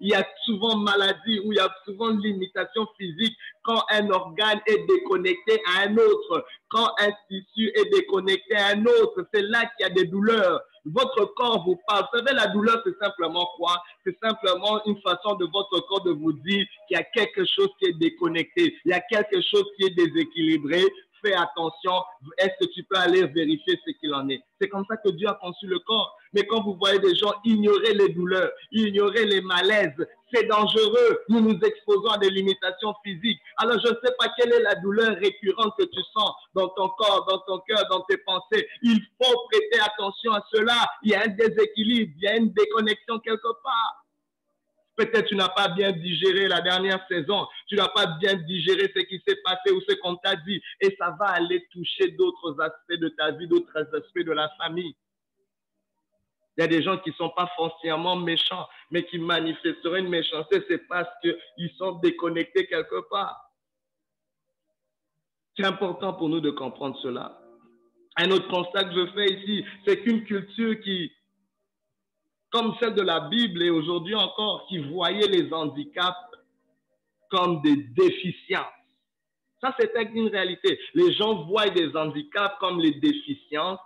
Il y a souvent maladie ou il y a souvent limitation physique quand un organe est déconnecté à un autre, quand un tissu est déconnecté à un autre. C'est là qu'il y a des douleurs. Votre corps vous parle. Vous savez, la douleur, c'est simplement quoi? C'est simplement une façon de votre corps de vous dire qu'il y a quelque chose qui est déconnecté, il y a quelque chose qui est déséquilibré fais attention, est-ce que tu peux aller vérifier ce qu'il en est? C'est comme ça que Dieu a conçu le corps. Mais quand vous voyez des gens ignorer les douleurs, ignorer les malaises, c'est dangereux. Nous nous exposons à des limitations physiques. Alors, je ne sais pas quelle est la douleur récurrente que tu sens dans ton corps, dans ton cœur, dans tes pensées. Il faut prêter attention à cela. Il y a un déséquilibre, il y a une déconnexion quelque part. Peut-être tu n'as pas bien digéré la dernière saison, tu n'as pas bien digéré ce qui s'est passé ou ce qu'on t'a dit, et ça va aller toucher d'autres aspects de ta vie, d'autres aspects de la famille. Il y a des gens qui ne sont pas foncièrement méchants, mais qui manifesteraient une méchanceté, c'est parce qu'ils sont déconnectés quelque part. C'est important pour nous de comprendre cela. Un autre constat que je fais ici, c'est qu'une culture qui comme celle de la Bible et aujourd'hui encore, qui voyait les handicaps comme des déficiences. Ça, c'est une réalité. Les gens voient des handicaps comme les déficiences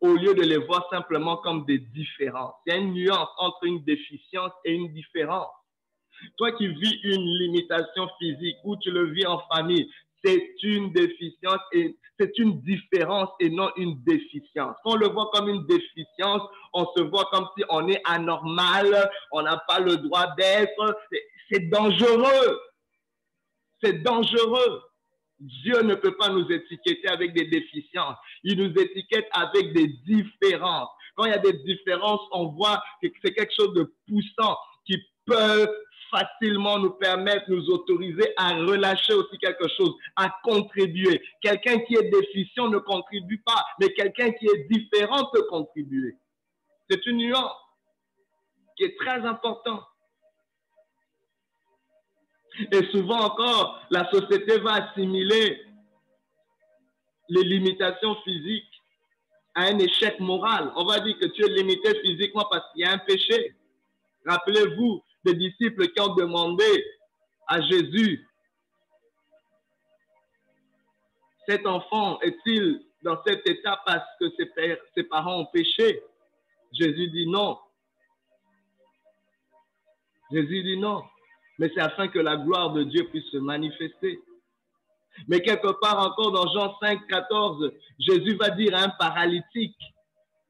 au lieu de les voir simplement comme des différences. Il y a une nuance entre une déficience et une différence. Toi qui vis une limitation physique ou tu le vis en famille, c'est une déficience et c'est une différence et non une déficience. Quand on le voit comme une déficience, on se voit comme si on est anormal, on n'a pas le droit d'être. C'est dangereux. C'est dangereux. Dieu ne peut pas nous étiqueter avec des déficiences. Il nous étiquette avec des différences. Quand il y a des différences, on voit que c'est quelque chose de poussant qui peut facilement nous permettre, nous autoriser à relâcher aussi quelque chose, à contribuer. Quelqu'un qui est déficient ne contribue pas, mais quelqu'un qui est différent peut contribuer. C'est une nuance qui est très importante. Et souvent encore, la société va assimiler les limitations physiques à un échec moral. On va dire que tu es limité physiquement parce qu'il y a un péché. Rappelez-vous, des disciples qui ont demandé à Jésus, cet enfant est-il dans cet état parce que ses, parents ont péché? Jésus dit non. Jésus dit non. Mais c'est afin que la gloire de Dieu puisse se manifester. Mais quelque part encore dans Jean 5, 14, Jésus va dire à un paralytique,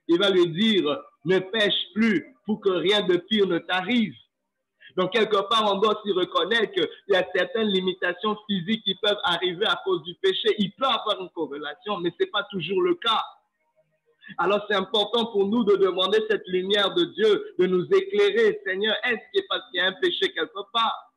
il va lui dire, ne pêche plus pour que rien de pire ne t'arrive. Donc, quelque part, on doit s'y reconnaître qu'il y a certaines limitations physiques qui peuvent arriver à cause du péché. Il peut avoir une corrélation, mais ce n'est pas toujours le cas. Alors, c'est important pour nous de demander cette lumière de Dieu, de nous éclairer. Seigneur, est-ce que parce qu'il y a un péché quelque part?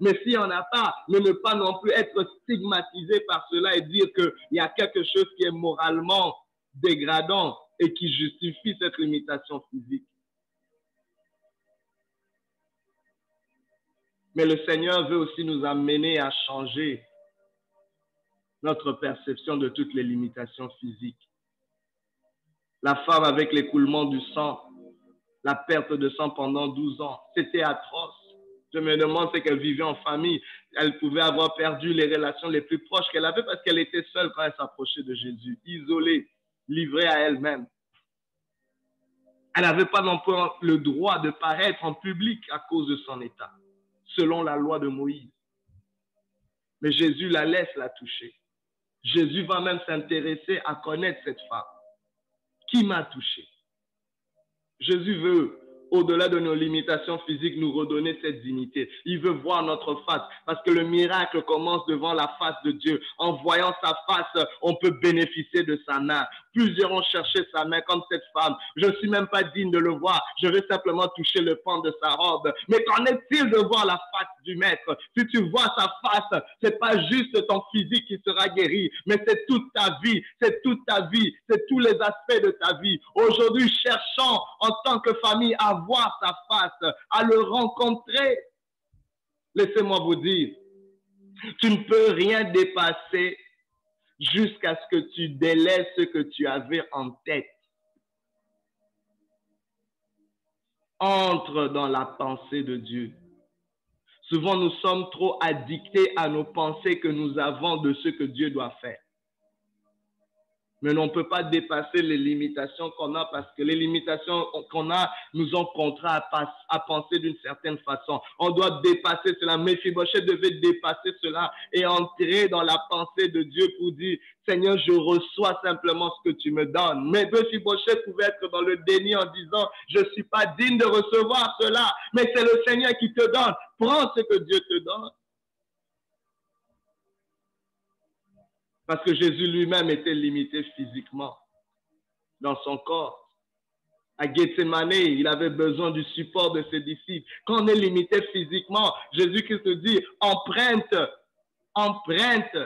Mais s'il n'y en a pas, ne, ne pas non plus être stigmatisé par cela et dire qu'il y a quelque chose qui est moralement dégradant et qui justifie cette limitation physique. Mais le Seigneur veut aussi nous amener à changer notre perception de toutes les limitations physiques. La femme avec l'écoulement du sang, la perte de sang pendant 12 ans, c'était atroce. Je me demande ce qu'elle vivait en famille. Elle pouvait avoir perdu les relations les plus proches qu'elle avait parce qu'elle était seule quand elle s'approchait de Jésus, isolée, livrée à elle-même. Elle n'avait pas non plus le droit de paraître en public à cause de son état, selon la loi de Moïse. Mais Jésus la laisse la toucher. Jésus va même s'intéresser à connaître cette femme. Qui m'a touché? Jésus veut au-delà de nos limitations physiques, nous redonner cette dignité. Il veut voir notre face parce que le miracle commence devant la face de Dieu. En voyant sa face, on peut bénéficier de sa main. Plusieurs ont cherché sa main comme cette femme. Je ne suis même pas digne de le voir. Je veux simplement toucher le pan de sa robe. Mais qu'en est-il de voir la face du maître? Si tu vois sa face, c'est pas juste ton physique qui sera guéri, mais c'est toute ta vie. C'est toute ta vie. C'est tous les aspects de ta vie. Aujourd'hui, cherchons en tant que famille à voir sa face, à le rencontrer. Laissez-moi vous dire, tu ne peux rien dépasser jusqu'à ce que tu délaisses ce que tu avais en tête. Entre dans la pensée de Dieu. Souvent, nous sommes trop addictés à nos pensées que nous avons de ce que Dieu doit faire mais on ne peut pas dépasser les limitations qu'on a parce que les limitations qu'on a nous ont contraint à, penser d'une certaine façon. On doit dépasser cela. Mephibosheth devait dépasser cela et entrer dans la pensée de Dieu pour dire, Seigneur, je reçois simplement ce que tu me donnes. Mais Mephibosheth pouvait être dans le déni en disant, je ne suis pas digne de recevoir cela, mais c'est le Seigneur qui te donne. Prends ce que Dieu te donne. Parce que Jésus lui-même était limité physiquement dans son corps. À Gethsemane, il avait besoin du support de ses disciples. Quand on est limité physiquement, Jésus-Christ dit, emprunte, emprunte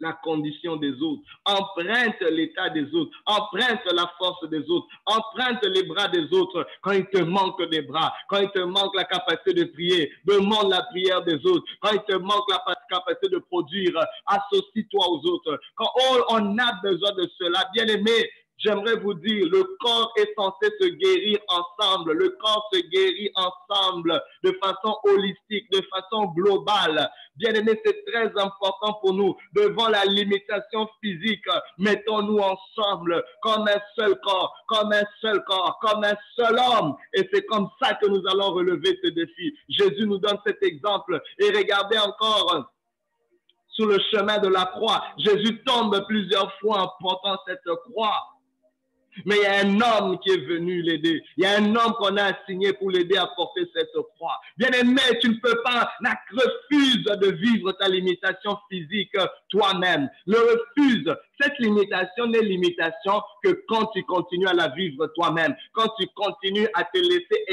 la condition des autres, emprunte l'état des autres, emprunte la force des autres, emprunte les bras des autres. Quand il te manque des bras, quand il te manque la capacité de prier, demande la prière des autres. Quand il te manque la capacité de produire, associe-toi aux autres. Quand on a besoin de cela, bien aimé, J'aimerais vous dire, le corps est censé se guérir ensemble. Le corps se guérit ensemble de façon holistique, de façon globale. Bien aimé, c'est très important pour nous. Devant la limitation physique, mettons-nous ensemble comme un seul corps, comme un seul corps, comme un seul homme. Et c'est comme ça que nous allons relever ce défi. Jésus nous donne cet exemple. Et regardez encore sur le chemin de la croix. Jésus tombe plusieurs fois en portant cette croix. Mais il y a un homme qui est venu l'aider. Il y a un homme qu'on a assigné pour l'aider à porter cette croix. Bien aimé, tu ne peux pas, refuse de vivre ta limitation physique toi-même. Le refuse. Cette limitation n'est limitation que quand tu continues à la vivre toi-même. Quand tu continues à te laisser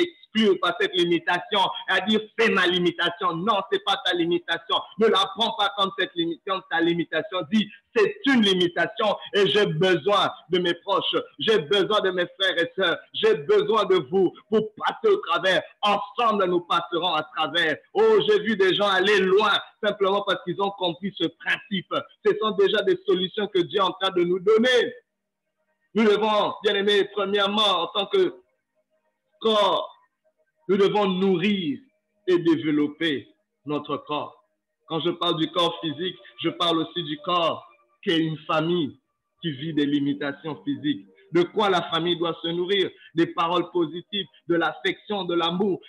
par cette limitation, à dire c'est ma limitation. Non, c'est pas ta limitation. Ne la prends pas comme cette limitation, ta limitation. Dis c'est une limitation et j'ai besoin de mes proches, j'ai besoin de mes frères et sœurs, j'ai besoin de vous pour passer au travers. Ensemble, nous passerons à travers. Oh, j'ai vu des gens aller loin simplement parce qu'ils ont compris ce principe. Ce sont déjà des solutions que Dieu est en train de nous donner. Nous devons, bien aimé, premièrement, en tant que corps, nous devons nourrir et développer notre corps. Quand je parle du corps physique, je parle aussi du corps qu'est une famille qui vit des limitations physiques. De quoi la famille doit se nourrir? Des paroles positives, de l'affection, de l'amour.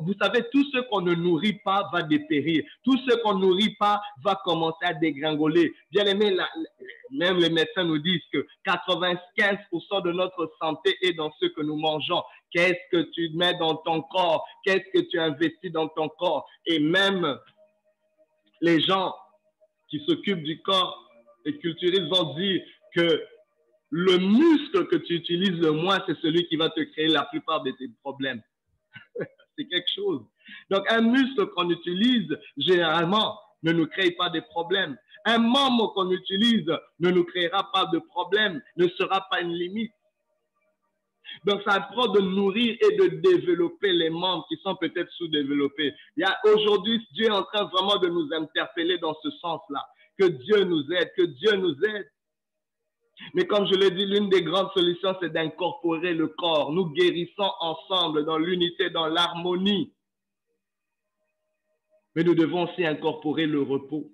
Vous savez, tout ce qu'on ne nourrit pas va dépérir. Tout ce qu'on ne nourrit pas va commencer à dégringoler. Bien aimé, même les médecins nous disent que 95% de notre santé est dans ce que nous mangeons. Qu'est-ce que tu mets dans ton corps? Qu'est-ce que tu investis dans ton corps? Et même les gens qui s'occupent du corps les culturistes vont dire que le muscle que tu utilises le moins, c'est celui qui va te créer la plupart de tes problèmes. c'est quelque chose. Donc, un muscle qu'on utilise, généralement, ne nous crée pas de problèmes. Un membre qu'on utilise ne nous créera pas de problème, ne sera pas une limite. Donc, ça apprend de nourrir et de développer les membres qui sont peut-être sous-développés. Aujourd'hui, Dieu est en train vraiment de nous interpeller dans ce sens-là. Que Dieu nous aide, que Dieu nous aide. Mais comme je l'ai dit, l'une des grandes solutions, c'est d'incorporer le corps. Nous guérissons ensemble dans l'unité, dans l'harmonie. Mais nous devons aussi incorporer le repos.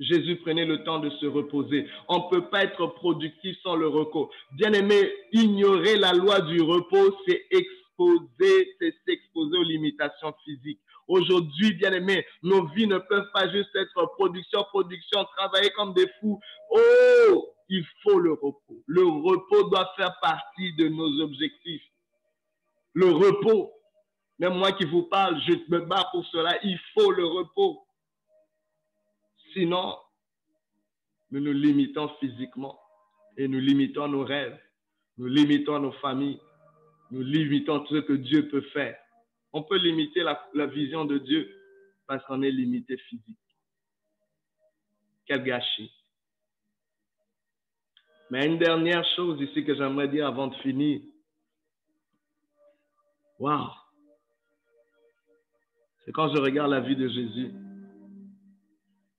Jésus prenait le temps de se reposer. On ne peut pas être productif sans le repos. Bien aimé, ignorer la loi du repos, c'est exposer, c'est s'exposer aux limitations physiques. Aujourd'hui, bien aimé, nos vies ne peuvent pas juste être production, production, travailler comme des fous. Oh, il faut le repos. Le repos doit faire partie de nos objectifs. Le repos, même moi qui vous parle, je me bats pour cela. Il faut le repos. Sinon, nous nous limitons physiquement et nous limitons nos rêves, nous limitons nos familles, nous limitons tout ce que Dieu peut faire. On peut limiter la, vision de Dieu parce qu'on est limité physique. Quel gâchis. Mais une dernière chose ici que j'aimerais dire avant de finir. Waouh! C'est quand je regarde la vie de Jésus.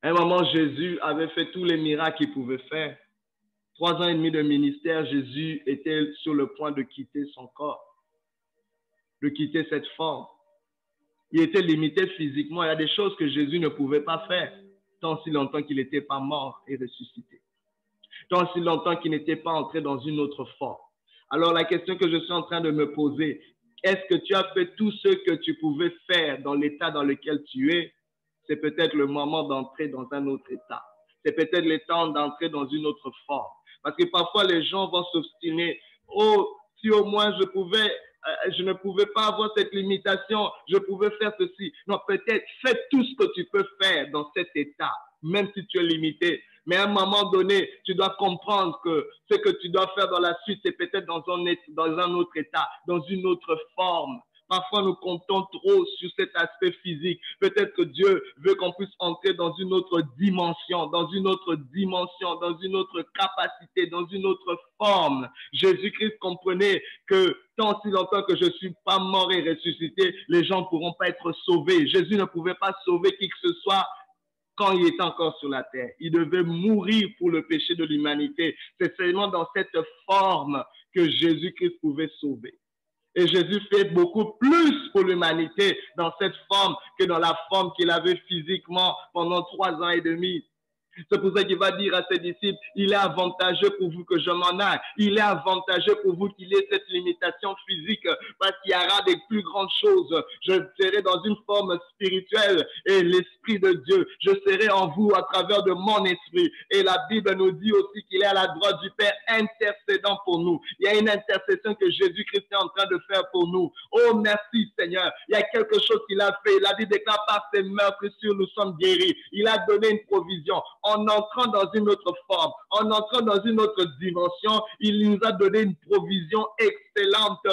Un moment, Jésus avait fait tous les miracles qu'il pouvait faire. Trois ans et demi de ministère, Jésus était sur le point de quitter son corps, de quitter cette forme. Il était limité physiquement. Il y a des choses que Jésus ne pouvait pas faire tant si longtemps qu'il n'était pas mort et ressuscité, tant si longtemps qu'il n'était pas entré dans une autre forme. Alors la question que je suis en train de me poser, est-ce que tu as fait tout ce que tu pouvais faire dans l'état dans lequel tu es? C'est peut-être le moment d'entrer dans un autre état. C'est peut-être le temps d'entrer dans une autre forme. Parce que parfois, les gens vont s'obstiner. Oh, si au moins je pouvais, euh, je ne pouvais pas avoir cette limitation, je pouvais faire ceci. Non, peut-être fais tout ce que tu peux faire dans cet état, même si tu es limité. Mais à un moment donné, tu dois comprendre que ce que tu dois faire dans la suite, c'est peut-être dans un, dans un autre état, dans une autre forme. Parfois, nous comptons trop sur cet aspect physique. Peut-être que Dieu veut qu'on puisse entrer dans une autre dimension, dans une autre dimension, dans une autre capacité, dans une autre forme. Jésus-Christ comprenait que tant si longtemps que je suis pas mort et ressuscité, les gens ne pourront pas être sauvés. Jésus ne pouvait pas sauver qui que ce soit quand il était encore sur la terre. Il devait mourir pour le péché de l'humanité. C'est seulement dans cette forme que Jésus-Christ pouvait sauver. Et Jésus fait beaucoup plus pour l'humanité dans cette forme que dans la forme qu'il avait physiquement pendant trois ans et demi. C'est pour ça qu'il va dire à ses disciples, il est avantageux pour vous que je m'en aille. Il est avantageux pour vous qu'il ait cette limitation physique parce qu'il y aura des plus grandes choses. Je serai dans une forme spirituelle et l'Esprit de Dieu, je serai en vous à travers de mon esprit. Et la Bible nous dit aussi qu'il est à la droite du Père intercédant pour nous. Il y a une intercession que Jésus-Christ est en train de faire pour nous. Oh, merci Seigneur. Il y a quelque chose qu'il a fait. Il a dit, déclare par ses meurtres sur nous sommes guéris. Il a donné une provision en entrant dans une autre forme, en entrant dans une autre dimension, il nous a donné une provision excellente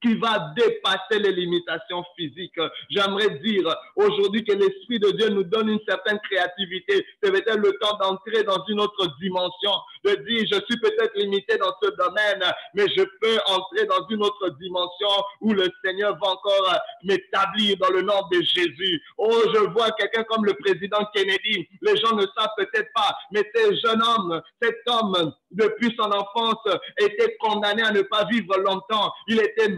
qui va dépasser les limitations physiques. J'aimerais dire aujourd'hui que l'Esprit de Dieu nous donne une certaine créativité. C'est peut-être le temps d'entrer dans une autre dimension, de dire, je suis peut-être limité dans ce domaine, mais je peux entrer dans une autre dimension où le Seigneur va encore m'établir dans le nom de Jésus. Oh, je vois quelqu'un comme le président Kennedy. Les gens ne savent peut-être pas, mais ce jeune homme, cet homme, depuis son enfance, était condamné à ne pas vivre longtemps. Il était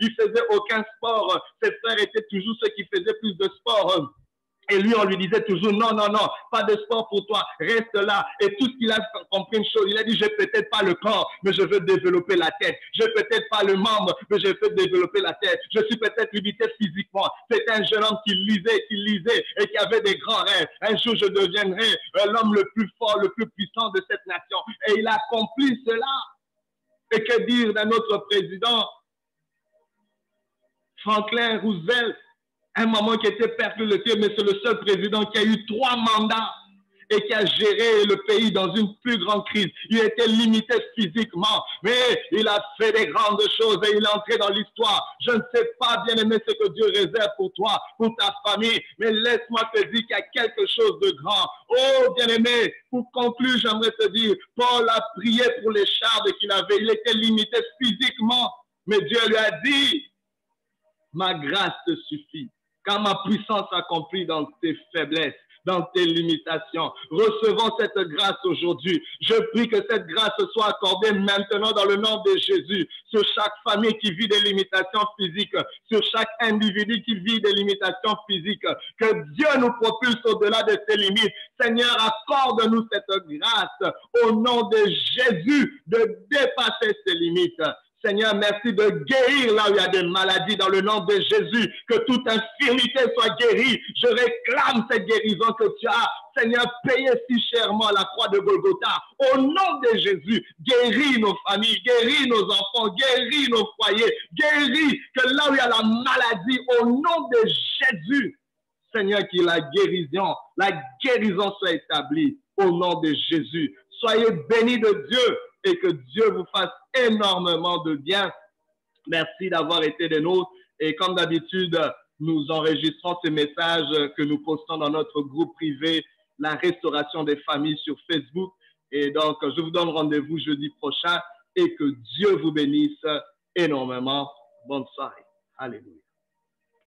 il faisait aucun sport. Ses frères étaient toujours ceux qui faisaient plus de sport. Et lui, on lui disait toujours, non, non, non, pas de sport pour toi, reste là. Et tout ce qu'il a compris une chose, il a dit, je peut-être pas le corps, mais je veux développer la tête. Je peut-être pas le membre, mais je veux développer la tête. Je suis peut-être limité physiquement. C'est un jeune homme qui lisait, qui lisait et qui avait des grands rêves. Un jour, je deviendrai l'homme le plus fort, le plus puissant de cette nation. Et il a accompli cela. Et que dire d'un autre président? Franklin Roosevelt, un moment qui était perdu le ciel, mais c'est le seul président qui a eu trois mandats. et qui a géré le pays dans une plus grande crise. Il était limité physiquement, mais il a fait des grandes choses et il est entré dans l'histoire. Je ne sais pas, bien aimé, ce que Dieu réserve pour toi, pour ta famille, mais laisse-moi te dire qu'il y a quelque chose de grand. Oh, bien aimé, pour conclure, j'aimerais te dire, Paul a prié pour les chardes qu'il avait. Il était limité physiquement, mais Dieu lui a dit, ma grâce te suffit, car ma puissance accomplit dans tes faiblesses dans tes limitations. Recevons cette grâce aujourd'hui. Je prie que cette grâce soit accordée maintenant dans le nom de Jésus sur chaque famille qui vit des limitations physiques, sur chaque individu qui vit des limitations physiques. Que Dieu nous propulse au-delà de ces limites. Seigneur, accorde-nous cette grâce au nom de Jésus de dépasser ces limites. Seigneur, merci de guérir là où il y a des maladies dans le nom de Jésus. Que toute infirmité soit guérie. Je réclame cette guérison que tu as, Seigneur, payé si chèrement la croix de Golgotha. Au nom de Jésus, guéris nos familles, guéris nos enfants, guéris nos foyers, guéris que là où il y a la maladie, au nom de Jésus, Seigneur, que la guérison, la guérison soit établie au nom de Jésus. Soyez bénis de Dieu et que Dieu vous fasse énormément de bien. Merci d'avoir été des nôtres. Et comme d'habitude, nous enregistrons ces messages que nous postons dans notre groupe privé, la restauration des familles sur Facebook. Et donc, je vous donne rendez-vous jeudi prochain et que Dieu vous bénisse énormément. Bonne soirée. Alléluia.